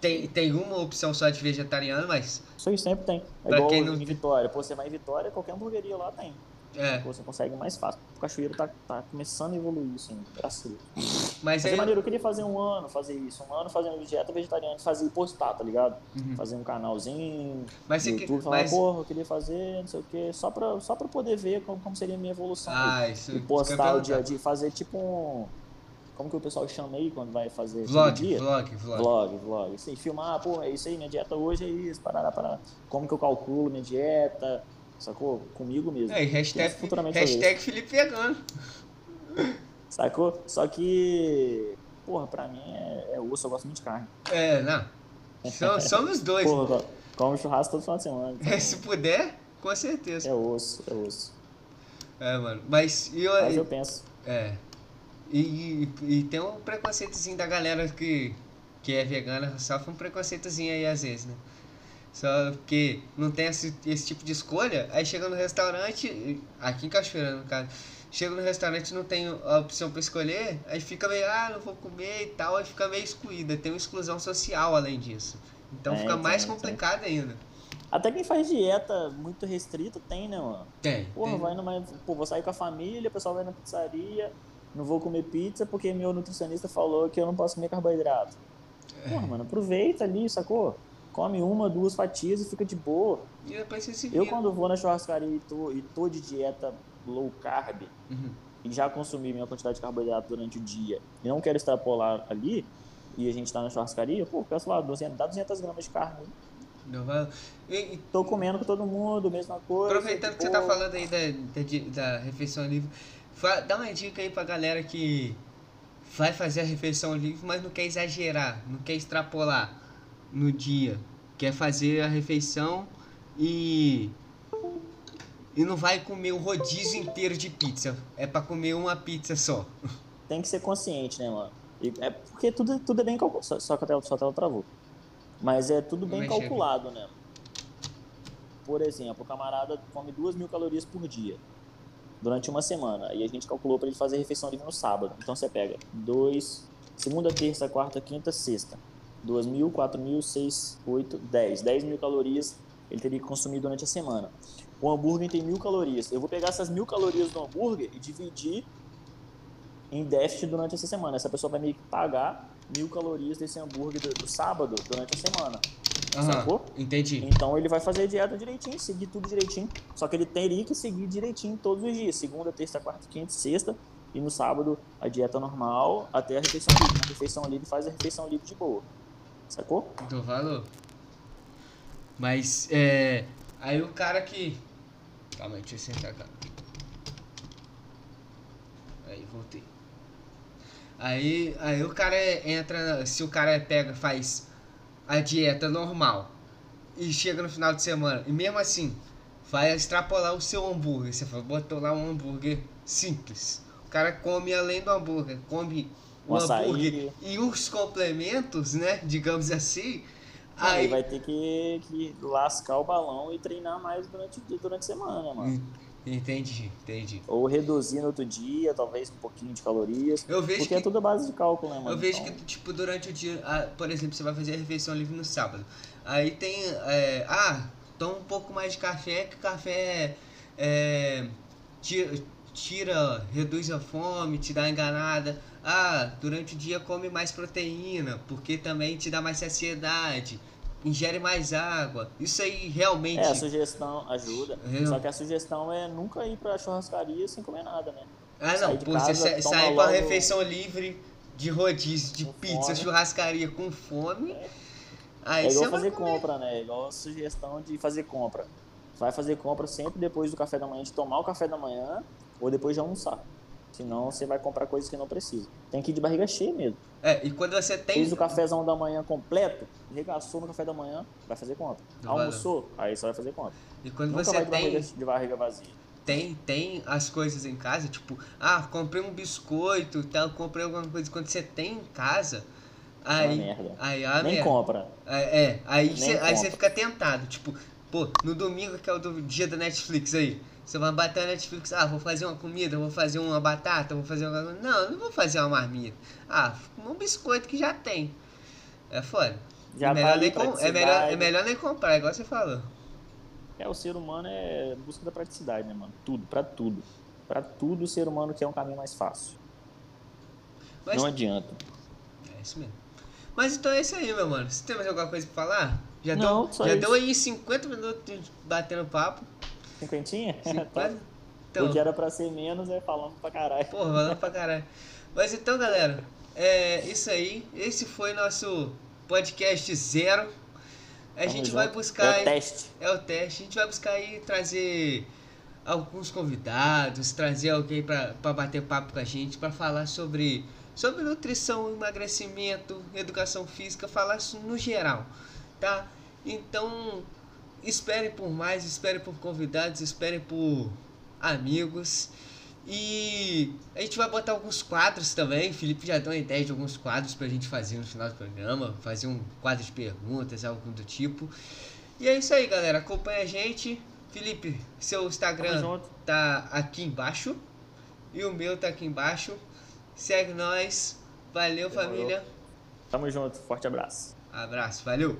Tem, tem uma opção só de vegetariano, mas. Isso aí sempre tem. É Pra igual quem não- em Vitória. Pô, você vai em Vitória, qualquer hamburgueria lá tem. É. Pô, você consegue mais fácil. O cachoeiro tá, tá começando a evoluir, assim, graças a Deus. Mas Mas é aí. maneiro, eu queria fazer um ano, fazer isso. Um ano fazendo dieta vegetariana, fazer e postar, tá ligado? Uhum. Fazer um canalzinho Mas no você que- YouTube, falar, mas- porra, eu queria fazer, não sei o quê. Só pra, só pra poder ver como, como seria a minha evolução. Ah, isso. e isso eu ia postar o dia a dia, fazer tipo um... Como que o pessoal chama aí quando vai fazer Vlog, dia? vlog, vlog. Vlog, vlog. Assim, filmar, pô, é isso aí, minha dieta hoje é isso, parará, parará. Como que eu calculo minha dieta, sacou? Comigo mesmo. É, hashtag, futuramente hashtag Felipe Vegano. Sacou? Só que, porra, pra mim é, é osso, eu gosto muito de carne. É, não. Somos dois. Porra, co- como churrasco todo final de semana. então Se puder, com certeza. é osso, é osso. É, mano. Mas eu. Mas eu penso. É. E, e, e tem um preconceitozinho da galera que, que é vegana, sofre um preconceitozinho aí às vezes, né? Só porque não tem esse, esse tipo de escolha, aí chega no restaurante, aqui em Cachoeira no caso, chega no restaurante e não tem a opção pra escolher, aí fica meio, ah, não vou comer e tal, aí fica meio excluída, tem uma exclusão social além disso. Então É, fica mais tem, tem. complicado ainda. Até quem faz dieta muito restrita tem, né, mano? Tem. Porra, tem. vai numa. Pô, vou sair com a família, o pessoal vai na pizzaria, não vou comer pizza porque meu nutricionista falou que eu não posso comer carboidrato. Porra, mano, aproveita ali, sacou? Come uma, duas fatias e fica de boa. E depois você se Eu, quando vou na churrascaria e tô, e tô de dieta low carb Uhum. e já consumi minha quantidade de carboidrato durante o dia e não quero extrapolar ali, e a gente tá na churrascaria, pô, peço lá, 200, dá 200 gramas de carne. Não vai- E, Tô comendo com todo mundo, mesma coisa. Aproveitando que você pô, tá falando aí da, da, da refeição livre, dá uma dica aí pra galera que vai fazer a refeição livre, mas não quer exagerar, não quer extrapolar no dia. Quer fazer a refeição e. E não vai comer o rodízio inteiro de pizza. É pra comer uma pizza só. Tem que ser consciente, né, mano? E é porque tudo, tudo é bem calculado. Só, só que a tela, só a tela travou. Mas é tudo bem mexer calculado, né? Por exemplo, o camarada come duas mil calorias por dia durante uma semana. E a gente calculou para ele fazer refeição livre no sábado. Então você pega dois, segunda, terça, quarta, quinta, sexta. Duas mil, quatro mil, seis, oito, dez. Dez mil calorias ele teria que consumir durante a semana. O hambúrguer tem mil calorias. Eu vou pegar essas mil calorias do hambúrguer e dividir em déficit durante essa semana. Essa pessoa vai meio que pagar mil calorias desse hambúrguer do, do sábado durante a semana. Sacou? Entendi. Então ele vai fazer a dieta direitinho, seguir tudo direitinho. Só que ele teria que seguir direitinho todos os dias. Segunda, terça, quarta, quinta, sexta. E no sábado a dieta normal até a refeição livre. Na refeição livre faz a refeição livre de boa. Sacou? Dou valor. Mas, é. Aí o cara que. Calma aí, deixa eu sentar, cara. Aí, voltei. Aí, aí o cara entra. Se o cara pega, faz a dieta normal e chega no final de semana e mesmo assim vai extrapolar o seu hambúrguer. Você botou lá um hambúrguer simples. O cara come além do hambúrguer, come Um açaí. hambúrguer e os complementos, né? Digamos assim. Aí Aí, vai ter que, que lascar o balão e treinar mais durante, durante a semana, mano. Entendi, entendi. Ou reduzir no outro dia, talvez um pouquinho de calorias. Eu vejo porque que é tudo base de cálculo, né, mano? Eu vejo Então, que, tipo, durante o dia, ah, por exemplo, você vai fazer a refeição livre no sábado. Aí tem, é, ah, toma um pouco mais de café, que café é, tira, tira, reduz a fome, te dá enganada. Ah, durante o dia come mais proteína, porque também te dá mais saciedade. Ingere mais água. Isso aí realmente. É, a sugestão ajuda. É. Só que a sugestão é nunca ir pra churrascaria sem comer nada, né? Ah, não, pô, casa, você sair pra refeição livre de rodízio, de pizza, fome. churrascaria com fome. Aí É você igual fazer compra, né? É igual a sugestão de fazer compra. Vai fazer compra sempre depois do café da manhã, de tomar o café da manhã ou depois de almoçar. Senão você vai comprar coisas que não precisa. Tem que ir de barriga cheia mesmo. É, e quando você tem. Fez o cafezão da manhã completo, regaçou no café da manhã, vai fazer. Não vai Almoçou, aí só vai fazer compra. E quando Nunca você vai de barriga, tem, de barriga vazia. tem, tem as coisas em casa, tipo, ah, comprei um biscoito tal, comprei alguma coisa. Quando você tem em casa, aí. merda. Aí, ah, Nem merda. compra. É, é, aí você aí você fica tentado, tipo, pô, no domingo que é o do dia da Netflix aí, você vai bater a Netflix, ah, vou fazer uma comida, vou fazer uma batata, vou fazer uma. Não, eu não vou fazer uma marmita. Ah, um biscoito que já tem. É foda. Já é, melhor nem com- é, melhor, é melhor nem comprar, igual você falou. É, o ser humano é busca da praticidade, né, mano? Tudo, pra tudo. Pra tudo o ser humano quer um caminho mais fácil. Mas Não adianta. é isso mesmo. Mas então é isso aí, meu mano. Você tem mais alguma coisa pra falar? Já, Não, deu, já isso. deu aí 50 minutos batendo papo. Cinquentinha? 50? Então, o que era pra ser menos é falando pra caralho. Porra, valeu pra caralho. Mas então, galera, é isso aí. Esse foi nosso podcast zero. A Tamo gente junto. vai buscar. É o teste. É o teste. A gente vai buscar aí trazer alguns convidados, trazer alguém pra pra bater papo com a gente, pra falar sobre, sobre nutrição, emagrecimento, educação física, falar isso no geral, tá? Então, espere por mais, espere por convidados, espere por amigos. E a gente vai botar alguns quadros também. O Felipe já deu uma ideia de alguns quadros pra gente fazer no final do programa. Fazer um quadro de perguntas, algo do tipo. E é isso aí, galera. Acompanha a gente. Felipe, seu Instagram tá aqui embaixo. E o meu tá aqui embaixo. Segue nós. Valeu, Demorou. família. Tamo junto. Forte abraço. Abraço, valeu.